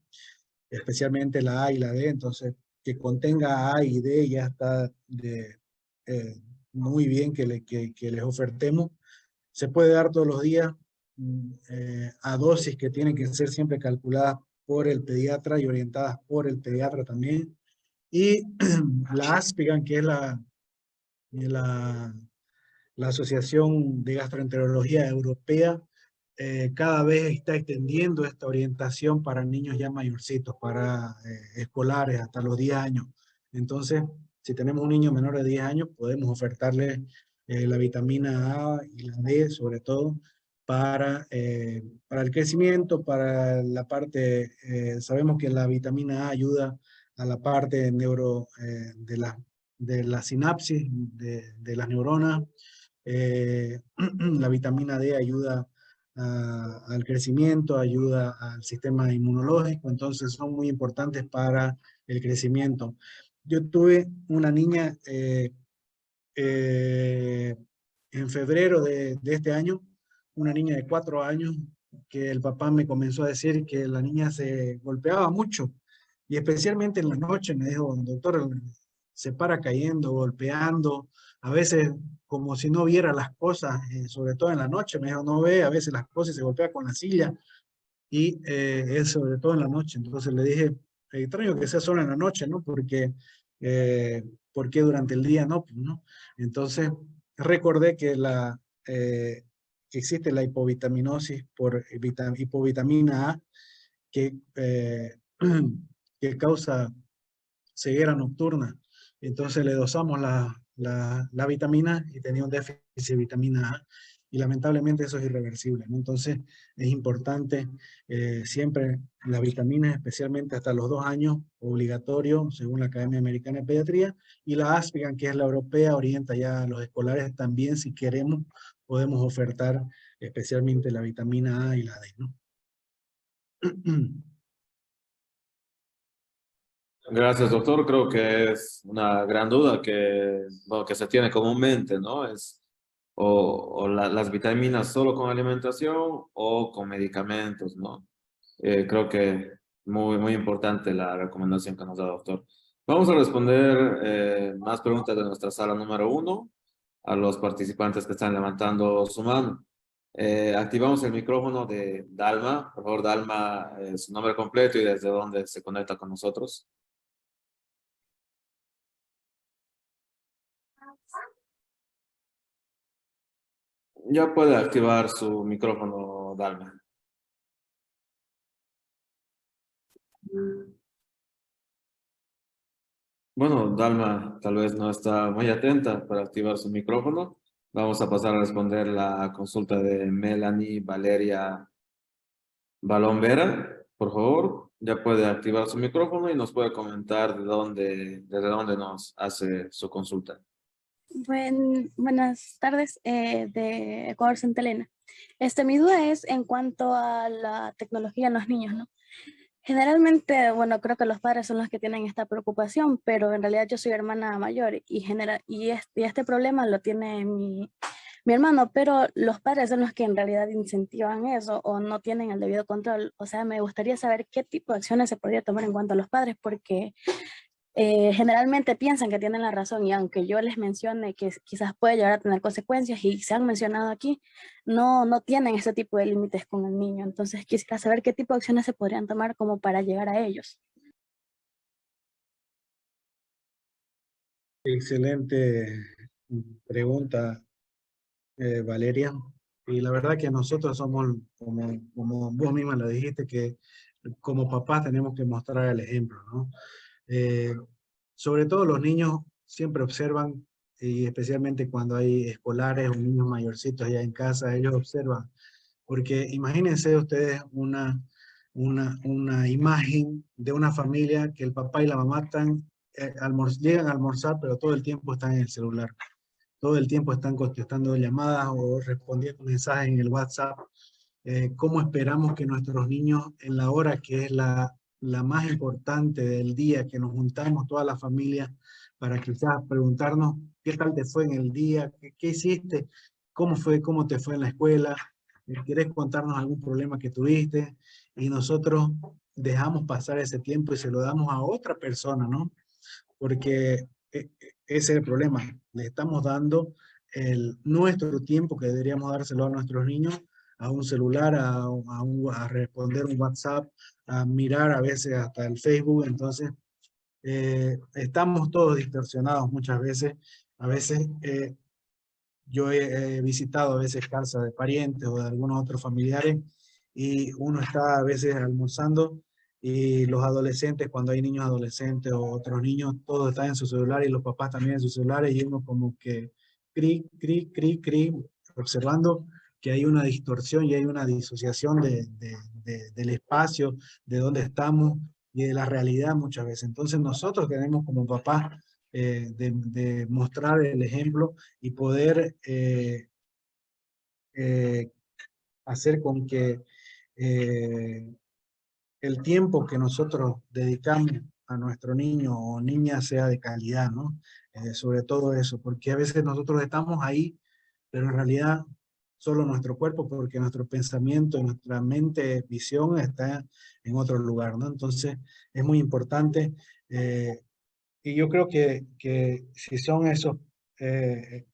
especialmente la A y la D. Entonces, que contenga A y D ya está de, muy bien que, les ofertemos. Se puede dar todos los días mm, eh, a dosis que tienen que ser siempre calculadas por el pediatra y orientadas por el pediatra también. Y (clears throat) la ASPIGAN, que es la, la, la Asociación de Gastroenterología Europea, eh, cada vez está extendiendo esta orientación para niños ya mayorcitos, para eh, escolares hasta los 10 años. Entonces, si tenemos un niño menor de 10 años, podemos ofertarle eh, la vitamina A y la D, sobre todo, para, eh, para el crecimiento, para la parte, eh, sabemos que la vitamina A ayuda a la parte neuro, de, la, de la sinapsis de, de las neuronas, (clears throat) la vitamina D ayuda al crecimiento, ayuda al sistema inmunológico, entonces son muy importantes para el crecimiento. Yo tuve una niña eh, eh, en febrero de, este año, una niña de cuatro años, que el papá me comenzó a decir que la niña se golpeaba mucho, y especialmente en la noche, me dijo, doctor, se para cayendo, golpeando, a veces como si no viera las cosas, eh, sobre todo en la noche, me dijo, no ve a veces las cosas y se golpea con la silla, y es sobre todo en la noche. Entonces le dije, extraño que sea solo en la noche, ¿no? Porque, eh, porque durante el día no, pues, ¿no? Entonces, recordé que la, eh, existe la hipovitaminosis por hipovitamina A que, eh, (clears throat) que causa ceguera nocturna. Entonces le dosamos la, la, la, vitamina y tenía un déficit de vitamina A y lamentablemente eso es irreversible. Entonces es importante eh, siempre la vitamina, especialmente hasta los dos años, obligatorio según la Academia Americana de Pediatría, y la Aspigan, que es la europea, orienta ya a los escolares también, si queremos, podemos ofertar especialmente la vitamina A y la D. ¿no? (clears throat) Gracias, doctor. Creo que es una gran duda que, bueno, que se tiene comúnmente, ¿no? Es o, o la- las vitaminas solo con alimentación o con medicamentos, ¿no? Eh, creo que muy, muy importante la recomendación que nos da, doctor. Vamos a responder eh, más preguntas de nuestra sala número uno a los participantes que están levantando su mano. Eh, activamos el micrófono de Dalma. Por favor, Dalma, eh, su nombre completo y desde dónde se conecta con nosotros. Ya puede activar su micrófono, Dalma. Bueno, Dalma tal vez no está muy atenta para activar su micrófono. Vamos a pasar a responder la consulta de Melanie Valeria Balombera. Por favor, ya puede activar su micrófono y nos puede comentar de dónde, desde dónde nos hace su consulta. Buen- buenas tardes, eh, de Ecuador Santa Elena. Este, mi duda es en cuanto a la tecnología en los niños, ¿no? Generalmente, bueno, creo que los padres son los que tienen esta preocupación, pero en realidad yo soy hermana mayor y, genera, y, este, y este problema lo tiene mi, mi hermano, pero los padres son los que en realidad incentivan eso o no tienen el debido control. O sea, me gustaría saber qué tipo de acciones se podría tomar en cuanto a los padres, porque eh, generalmente piensan que tienen la razón y aunque yo les mencione que quizás puede llegar a tener consecuencias y se han mencionado aquí, no, no tienen ese tipo de límites con el niño. Entonces quisiera saber qué tipo de acciones se podrían tomar como para llegar a ellos. Excelente pregunta, eh, Valeria. Y la verdad que nosotros somos, como, como vos misma lo dijiste, que como papás tenemos que mostrar el ejemplo, ¿no? Eh, sobre todo los niños siempre observan, y especialmente cuando hay escolares o niños mayorcitos allá en casa, ellos observan. Porque imagínense ustedes una, una, una imagen de una familia que el papá y la mamá están, eh, llegan a almorzar, pero todo el tiempo están en el celular. Todo el tiempo están contestando llamadas o respondiendo mensajes en el WhatsApp. Eh, ¿Cómo esperamos que nuestros niños en la hora que es la, la más importante del día, que nos juntamos toda la familia para quizás preguntarnos qué tal te fue en el día, qué, qué hiciste, cómo fue, cómo te fue en la escuela, eh, querés contarnos algún problema que tuviste y nosotros dejamos pasar ese tiempo y se lo damos a otra persona, ¿no? Porque eh, eh, ese es el problema, le estamos dando el, nuestro tiempo que deberíamos dárselo a nuestros niños a un celular, a, responder un WhatsApp, a mirar a veces hasta el Facebook, entonces eh, estamos todos distorsionados muchas veces, a veces eh, yo he, visitado a veces casas de parientes o de algunos otros familiares y uno está a veces almorzando y los adolescentes, cuando hay niños adolescentes o otros niños, todos están en su celular y los papás también en sus celulares y uno como que cri, cri, cri, cri, observando que hay una distorsión y hay una disociación de, de- de- del espacio, de dónde estamos y de la realidad muchas veces. Entonces nosotros tenemos como papás eh, de, mostrar el ejemplo y poder eh, eh, hacer con que eh, el tiempo que nosotros dedicamos a nuestro niño o niña sea de calidad, ¿no? Sobre todo eso, porque a veces nosotros estamos ahí, pero en realidad solo nuestro cuerpo, porque nuestro pensamiento, nuestra mente, visión está en otro lugar, ¿no? Entonces es muy importante eh, y yo creo que, que si son esos, eh,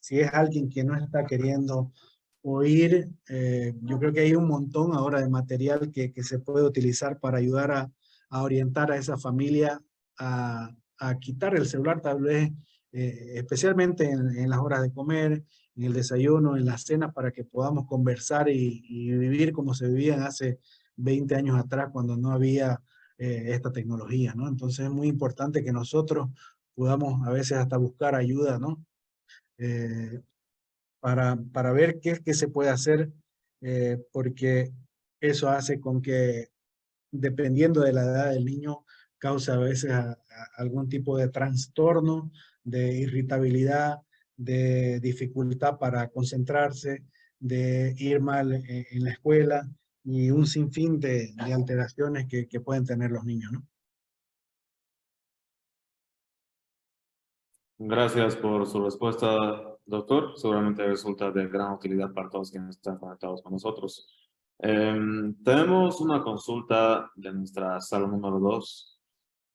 si es alguien que no está queriendo oír, eh, yo creo que hay un montón ahora de material que, que se puede utilizar para ayudar a, a orientar a esa familia a, a quitar el celular tal vez, especialmente en, en las horas de comer, en el desayuno, en la cena, para que podamos conversar y, vivir como se vivían hace 20 años atrás cuando no había eh, esta tecnología, ¿no? Entonces es muy importante que nosotros podamos a veces hasta buscar ayuda, ¿no? Eh, para, para ver qué, qué se puede hacer, eh, porque eso hace con que, dependiendo de la edad del niño, causa a veces algún tipo de trastorno, de irritabilidad, de dificultad para concentrarse, de ir mal en, en la escuela y un sinfín de, de alteraciones que, que pueden tener los niños, ¿no? Gracias por su respuesta, doctor. Seguramente resulta de gran utilidad para todos quienes están conectados con nosotros. Em, tenemos una consulta de nuestra sala número dos.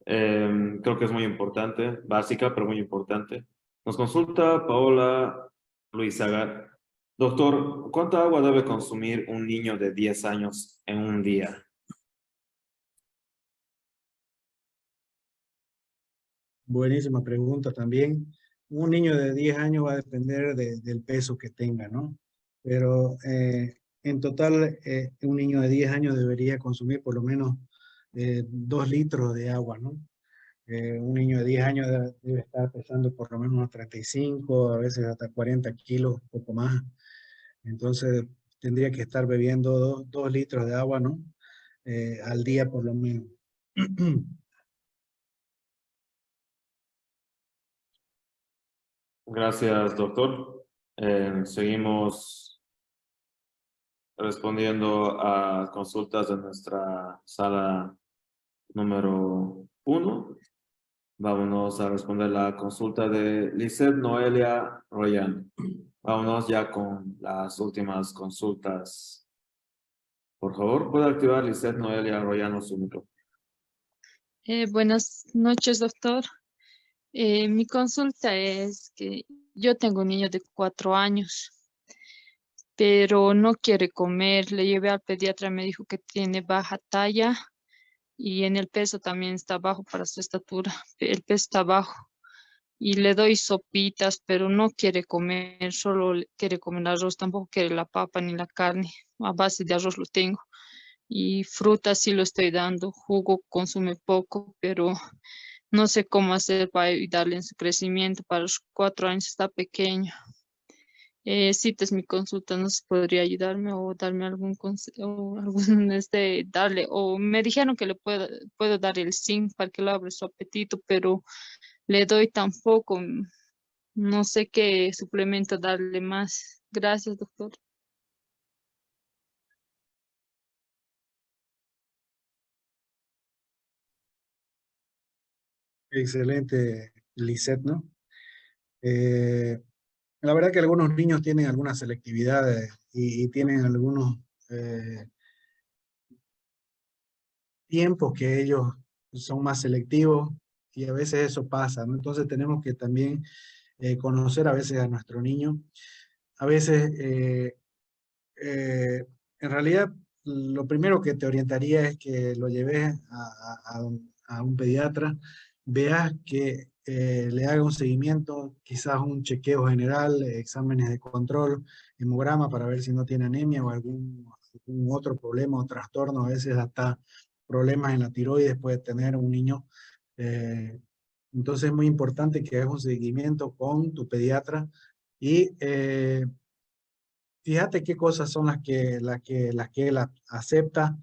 Em, creo que es muy importante, básica, pero muy importante. Nos consulta Paola Luizaga. Doctor, ¿cuánta agua debe consumir un niño de 10 años en un día? Buenísima pregunta también. Un niño de 10 años va a depender del peso que tenga, ¿no? Pero eh, en total, eh, un niño de 10 años debería consumir por lo menos eh, 2 litros de agua, ¿no? Eh, un niño de 10 años debe, estar pesando por lo menos unos 35, a veces hasta 40 kilos, poco más. Entonces, tendría que estar bebiendo 2 litros de agua, ¿no? al día por lo menos. (clears throat) Gracias, doctor. Eh, seguimos respondiendo a consultas de nuestra sala número uno. Vámonos a responder la consulta de Lizeth Noelia Royan. Vámonos ya con las últimas consultas. Por favor, puede activar Lizeth Noelia Royan su micrófono. Eh, buenas noches, doctor. Eh, mi consulta es que yo tengo un niño de cuatro años, pero no quiere comer. Le llevé al pediatra, me dijo que tiene baja talla y en el peso también está bajo para su estatura. (laughs) El peso está bajo. Y le doy sopitas, pero no quiere comer, solo quiere comer arroz, tampoco quiere la papa ni la carne. A base de arroz lo tengo. Y frutas sí lo estoy dando, jugo consume poco, pero (laughs) no sé cómo hacer para ayudarle en su crecimiento. Para los cuatro años está pequeño. Eh, si es mi consulta, no se podría ayudarme o darme algún consejo, algún, (laughs) este, darle, o me dijeron que le puedo, puedo dar el zinc para que lo abra su apetito, pero le doy tampoco, no sé qué suplemento darle más. Gracias, doctor. Excelente, Lisette, ¿no? Eh, la verdad que algunos niños tienen algunas selectividades y, tienen algunos eh, tiempos que ellos son más selectivos y a veces eso pasa. Entonces tenemos que también eh, conocer a veces a nuestro niño. A veces, en realidad, lo primero que te orientaría es que lo lleves a, a un pediatra veas que eh, le haga un seguimiento, quizás un chequeo general, exámenes de control, hemograma para ver si no tiene anemia o algún, otro problema o trastorno, a veces hasta problemas en la tiroides puede tener un niño. Eh, entonces es muy importante que hagas un seguimiento con tu pediatra y eh, fíjate qué cosas son las que, las que, las que él acepta.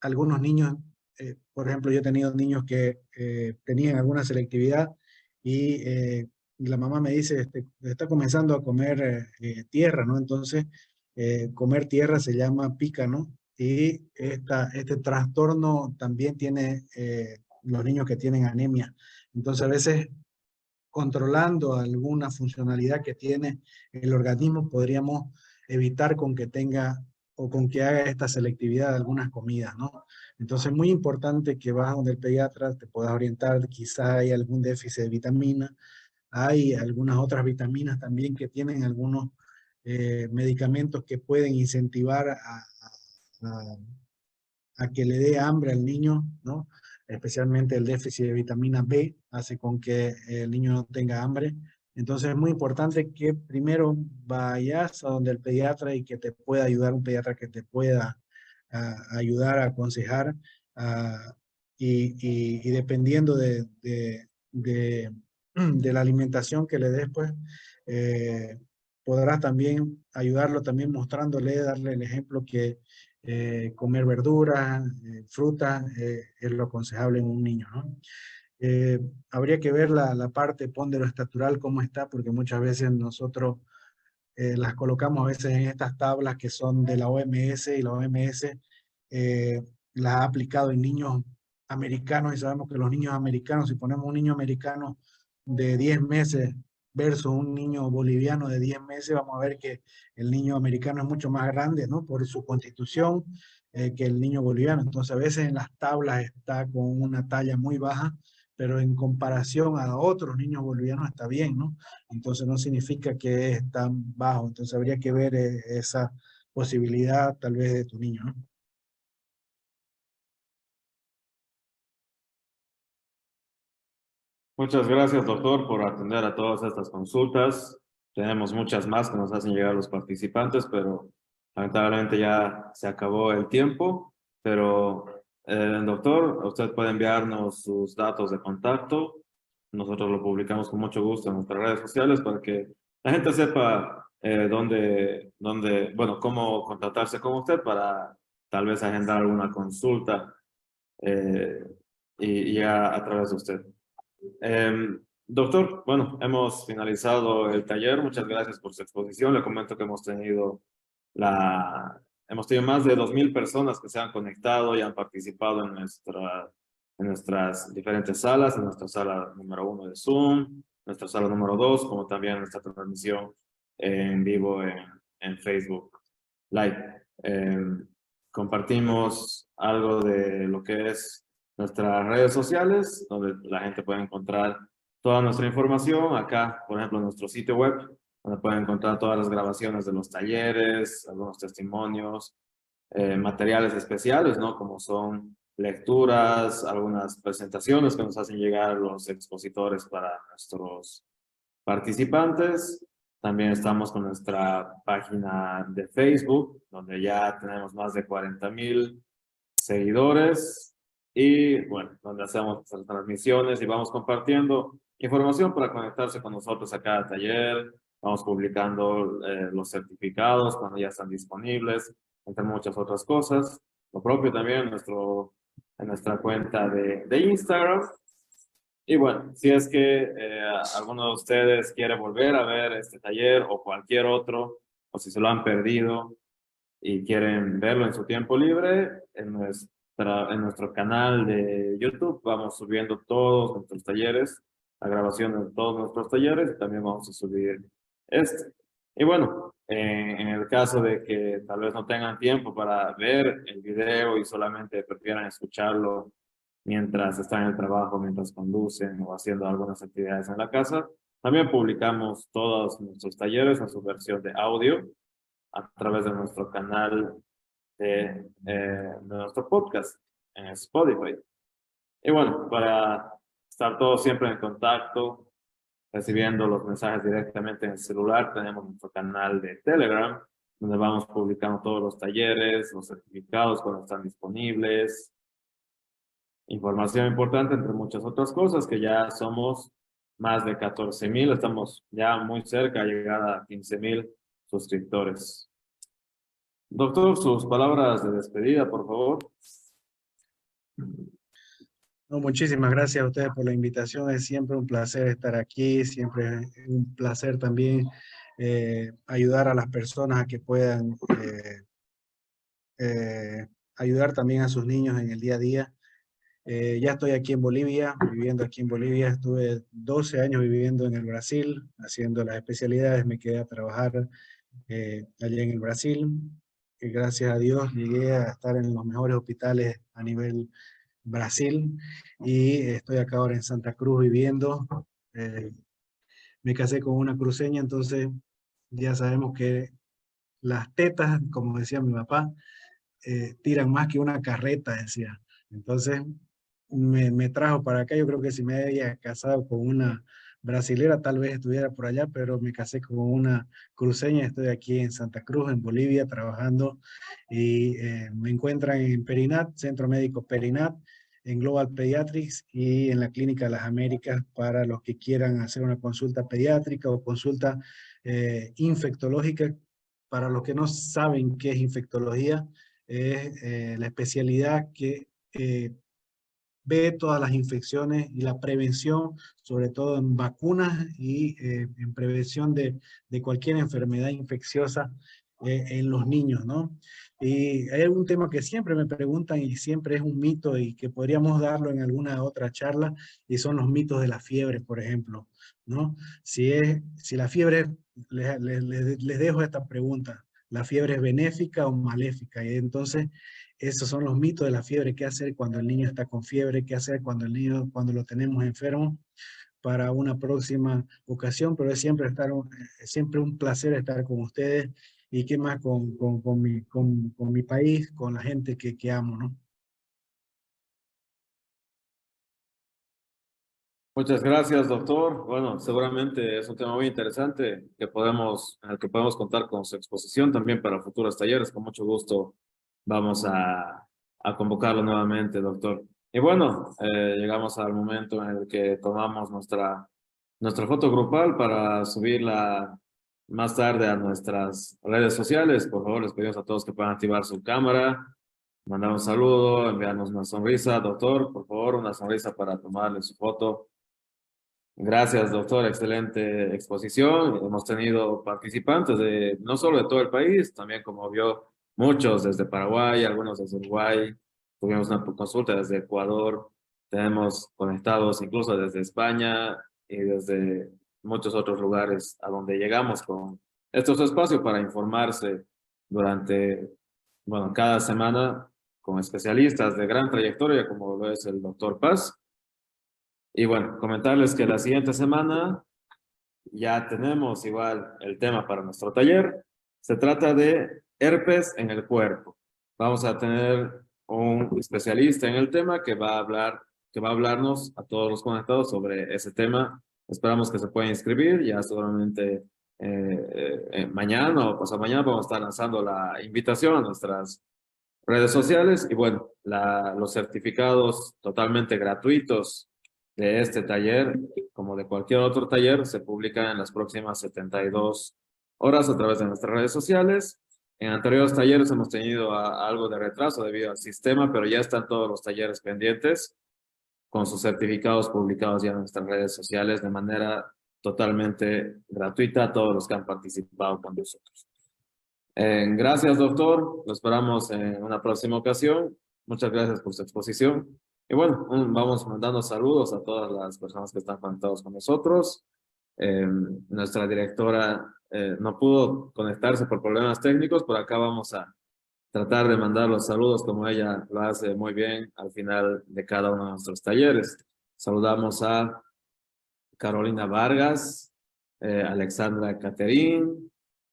algunos niños eh, por ejemplo, yo he tenido niños que eh, tenían alguna selectividad eh, y, la mamá me dice, este, está comenzando a comer tierra, ¿no? Entonces, comer tierra se llama pica, ¿no? Y este trastorno también tiene los niños que tienen anemia. Entonces, a veces controlando alguna funcionalidad que tiene el organismo, podríamos evitar con que tenga o con que haga esta selectividad de algunas comidas, ¿no? Entonces, muy importante que vas donde el pediatra, te puedas orientar, quizá hay algún déficit de vitamina, hay algunas otras vitaminas también que tienen algunos eh, medicamentos que pueden incentivar a, a, que le dé hambre al niño, ¿no? Especialmente el déficit de vitamina B hace con que el niño no tenga hambre. Entonces es muy importante que primero vayas a donde el pediatra y que te pueda ayudar un pediatra que te pueda a ayudar, a aconsejar, y, dependiendo de, (clears throat) de, la alimentación que le des, pues eh, podrás también ayudarlo, también mostrándole, darle el ejemplo que eh, comer verduras, eh, frutas, es lo aconsejable en un niño, ¿no? habría que ver la, la parte estatural cómo está, porque muchas veces nosotros eh, las colocamos a veces en estas tablas que son de la OMS y la OMS eh, las ha aplicado en niños americanos y sabemos que los niños americanos, si ponemos un niño americano de 10 meses versus un niño boliviano de 10 meses, vamos a ver que el niño americano es mucho más grande, ¿no? Por su constitución eh, que el niño boliviano. Entonces, a veces en las tablas está con una talla muy baja, pero en comparación a otros niños bolivianos está bien, ¿no? Entonces, no significa que es tan bajo. Entonces, habría que ver eh, esa posibilidad tal vez de tu niño, ¿no? Muchas gracias, doctor, por atender a todas estas consultas. Tenemos muchas más que nos hacen llegar los participantes, pero lamentablemente ya se acabó el tiempo. Pero, eh, doctor, usted puede enviarnos sus datos de contacto. Nosotros lo publicamos con mucho gusto en nuestras redes sociales para que la gente sepa eh, dónde, dónde, bueno, cómo contactarse con usted para tal vez agendar alguna consulta eh, y ya a través de usted. Eh, doctor, bueno, hemos finalizado el taller. Muchas gracias por su exposición. Le comento que hemos tenido la... Hemos tenido más de 2.000 personas que se han conectado y han participado en, nuestra, en nuestras diferentes salas, en nuestra sala número uno de Zoom, nuestra sala número dos, como también nuestra transmisión en vivo en, en Facebook Live. Eh, compartimos algo de lo que es nuestras redes sociales, donde la gente puede encontrar toda nuestra información. Acá, por ejemplo, nuestro sitio web, donde pueden encontrar todas las grabaciones de los talleres, algunos testimonios, eh, materiales especiales, ¿no? Como son lecturas, algunas presentaciones que nos hacen llegar los expositores para nuestros participantes. También estamos con nuestra página de Facebook, donde ya tenemos más de 40 mil seguidores y bueno, donde hacemos las transmisiones y vamos compartiendo información para conectarse con nosotros a cada taller, vamos publicando eh, los certificados cuando ya están disponibles, entre muchas otras cosas. Lo propio también en, nuestro, en nuestra cuenta de, de Instagram. Y bueno, si es que eh, alguno de ustedes quiere volver a ver este taller o cualquier otro, o si se lo han perdido y quieren verlo en su tiempo libre, en nuestro en nuestro canal de YouTube vamos subiendo todos nuestros talleres, la grabación de todos nuestros talleres y también vamos a subir este. Y bueno, en el caso de que tal vez no tengan tiempo para ver el video y solamente prefieran escucharlo mientras están en el trabajo, mientras conducen o haciendo algunas actividades en la casa, también publicamos todos nuestros talleres en su versión de audio a través de nuestro canal de, eh, de nuestro podcast en Spotify. Y bueno, para estar todos siempre en contacto, recibiendo los mensajes directamente en el celular, tenemos nuestro canal de Telegram, donde vamos publicando todos los talleres, los certificados cuando están disponibles, información importante entre muchas otras cosas, que ya somos más de 14 mil, estamos ya muy cerca de llegar a 15 mil suscriptores. Doctor, sus palabras de despedida, por favor. No, muchísimas gracias a ustedes por la invitación. Es siempre un placer estar aquí, siempre es un placer también eh, ayudar a las personas a que puedan eh, eh, ayudar también a sus niños en el día a día. ya estoy aquí en Bolivia, viviendo aquí en Bolivia. Estuve 12 años viviendo en el Brasil, haciendo las especialidades. Me quedé a trabajar allá en el Brasil que gracias a Dios llegué a estar en los mejores hospitales a nivel Brasil y estoy acá ahora en Santa Cruz viviendo. Eh, me casé con una cruceña, entonces ya sabemos que las tetas, como decía mi papá, eh, tiran más que una carreta, decía. Entonces me, me trajo para acá, yo creo que si me había casado con una brasilera, tal vez estuviera por allá, pero me casé con una cruceña, estoy aquí en Santa Cruz, en Bolivia, trabajando y eh, me encuentran en Perinat, Centro Médico Perinat, en Global Pediatrics y en la Clínica de las Américas para los que quieran hacer una consulta pediátrica o consulta eh, infectológica. Para los que no saben qué es infectología, es eh, la especialidad que ve todas las infecciones y la prevención, sobre todo en vacunas y eh, en prevención de, cualquier enfermedad infecciosa eh, en los niños, ¿no? Y hay un tema que siempre me preguntan y siempre es un mito y que podríamos darlo en alguna otra charla y son los mitos de la fiebre, por ejemplo, ¿no? Si, es, si la fiebre, les, les dejo esta pregunta, ¿la fiebre es benéfica o maléfica? Y entonces esos son los mitos de la fiebre, qué hacer cuando el niño está con fiebre, qué hacer cuando el niño, cuando lo tenemos enfermo para una próxima ocasión, pero es siempre, estar, es siempre un placer estar con ustedes y qué más con, con, mi, con, con mi país, con la gente que, amo, ¿no? Muchas gracias, doctor. Bueno, seguramente es un tema muy interesante que podemos, que podemos contar con su exposición también para futuros talleres. Con mucho gusto vamos a, convocarlo nuevamente, doctor. Y bueno, eh, llegamos al momento en el que tomamos nuestra, nuestra foto grupal para subirla más tarde a nuestras redes sociales. Por favor, les pedimos a todos que puedan activar su cámara, mandar un saludo, enviarnos una sonrisa. Doctor, por favor, una sonrisa para tomarle su foto. Gracias, doctor. Excelente exposición. Hemos tenido participantes de no solo de todo el país, también como vio muchos desde Paraguay, algunos desde Uruguay. Tuvimos una consulta desde Ecuador. Tenemos conectados incluso desde España y desde muchos otros lugares a donde llegamos con estos espacios para informarse durante, bueno, cada semana con especialistas de gran trayectoria como lo es el doctor Paz. Y bueno, comentarles que la siguiente semana ya tenemos igual el tema para nuestro taller. Se trata de herpes en el cuerpo. Vamos a tener un especialista en el tema que va a hablar, que va a hablarnos a todos los conectados sobre ese tema Esperamos que se puedan inscribir, ya seguramente eh, eh, mañana o pasado mañana vamos a estar lanzando la invitación a nuestras redes sociales y bueno, la, los certificados totalmente gratuitos de este taller, como de cualquier otro taller, se publican en las próximas 72 horas a través de nuestras redes sociales. En anteriores talleres hemos tenido algo de retraso debido al sistema, pero ya están todos los talleres pendientes con sus certificados publicados ya en nuestras redes sociales de manera totalmente gratuita a todos los que han participado con nosotros. Eh, gracias, doctor. Lo esperamos en una próxima ocasión. Muchas gracias por su exposición. Y bueno, vamos mandando saludos a todas las personas que están conectados con nosotros. Eh, nuestra directora eh, no pudo conectarse por problemas técnicos, por acá vamos a tratar de mandar los saludos como ella lo hace muy bien al final de cada uno de nuestros talleres. Saludamos a Carolina Vargas, eh, Alexandra Caterín,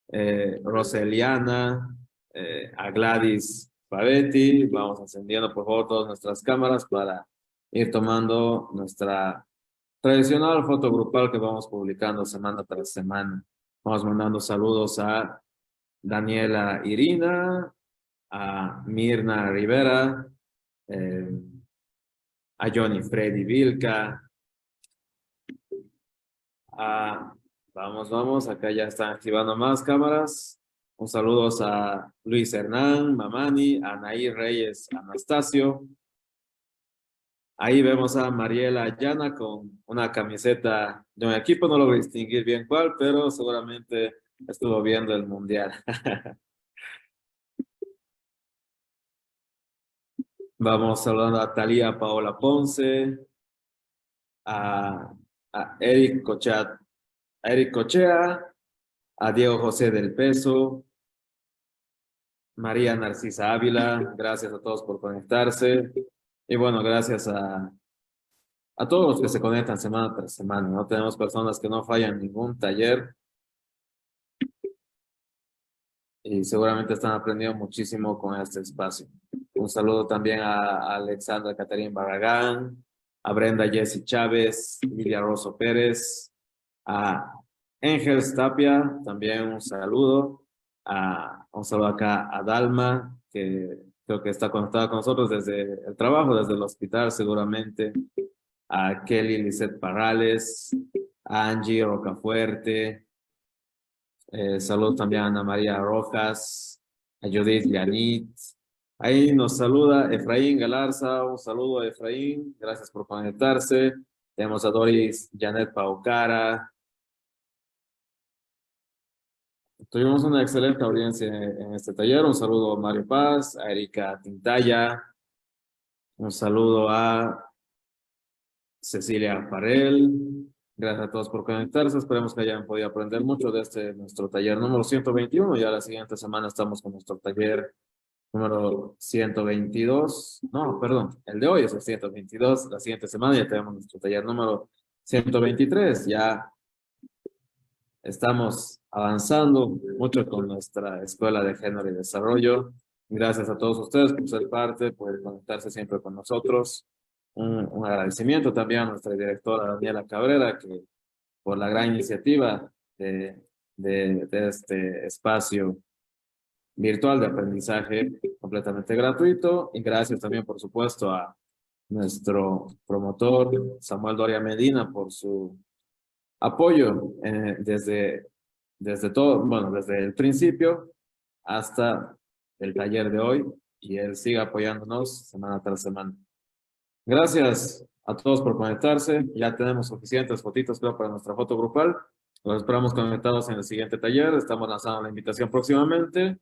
eh, Roseliana, eh, a Gladys Pavetti. Vamos encendiendo por favor todas nuestras cámaras para ir tomando nuestra tradicional foto grupal que vamos publicando semana tras semana. Vamos mandando saludos a Daniela Irina, a Mirna Rivera, eh, a Johnny Freddy Vilca, vamos, vamos, acá ya están activando más cámaras. Un saludo a Luis Hernán, Mamani, a Nair Reyes Anastasio. Ahí vemos a Mariela Llana con una camiseta de un equipo, no lo voy a distinguir bien cuál, pero seguramente estuvo viendo el mundial. (laughs) Vamos saludando a Talía Paola Ponce, a, Eric Cochat, a Eric Cochea, a Diego José del Peso, María Narcisa Ávila, gracias a todos por conectarse. Y bueno, gracias a, a todos los que se conectan semana tras semana. No tenemos personas que no fallan ningún taller. Y seguramente están aprendiendo muchísimo con este espacio. Un saludo también a Alexandra Caterina Barragán, a Brenda Jessy Chávez, Lidia Rosso Pérez, a Ángel Tapia, también un saludo. A, un saludo acá a Dalma, que creo que está conectada con nosotros desde el trabajo, desde el hospital seguramente. A Kelly Lisette Parrales, a Angie Rocafuerte. Eh, saludos también a Ana María Rojas, a Judith Yanit, Ahí nos saluda Efraín Galarza, un saludo a Efraín, gracias por conectarse. Tenemos a Doris Janet Paucara. Tuvimos una excelente audiencia en este taller. Un saludo a Mario Paz, a Erika Tintaya, un saludo a Cecilia Farel. Gracias a todos por conectarse. Esperemos que hayan podido aprender mucho de este nuestro taller número 121. Ya la siguiente semana estamos con nuestro taller número 122. No, perdón, el de hoy es el 122. La siguiente semana ya tenemos nuestro taller número 123. Ya estamos avanzando mucho con nuestra Escuela de Género y Desarrollo. Gracias a todos ustedes por ser parte, por conectarse siempre con nosotros. Un, un agradecimiento también a nuestra directora Daniela Cabrera, que por la gran iniciativa de, de, de este espacio virtual de aprendizaje completamente gratuito. Y gracias también, por supuesto, a nuestro promotor Samuel Doria Medina por su apoyo eh, desde, desde todo, bueno, desde el principio hasta el taller de hoy y él sigue apoyándonos semana tras semana. Gracias a todos por conectarse. Ya tenemos suficientes fotitos, creo, para nuestra foto grupal. Los esperamos conectados en el siguiente taller. Estamos lanzando la invitación próximamente.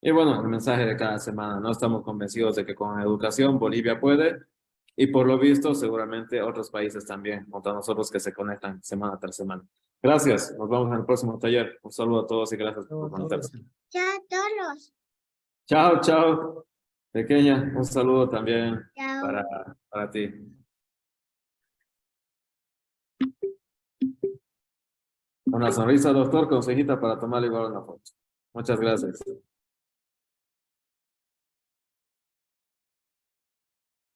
Y bueno, el mensaje de cada semana. No estamos convencidos de que con educación Bolivia puede. Y por lo visto, seguramente otros países también, junto a nosotros que se conectan semana tras semana. Gracias. Nos vemos en el próximo taller. Un saludo a todos y gracias por conectarse. Chao a todos. Chao, chao. Pequeña, un saludo también Chao. para, para ti. Una sonrisa, doctor, consejita para tomarle igual una foto. Muchas gracias.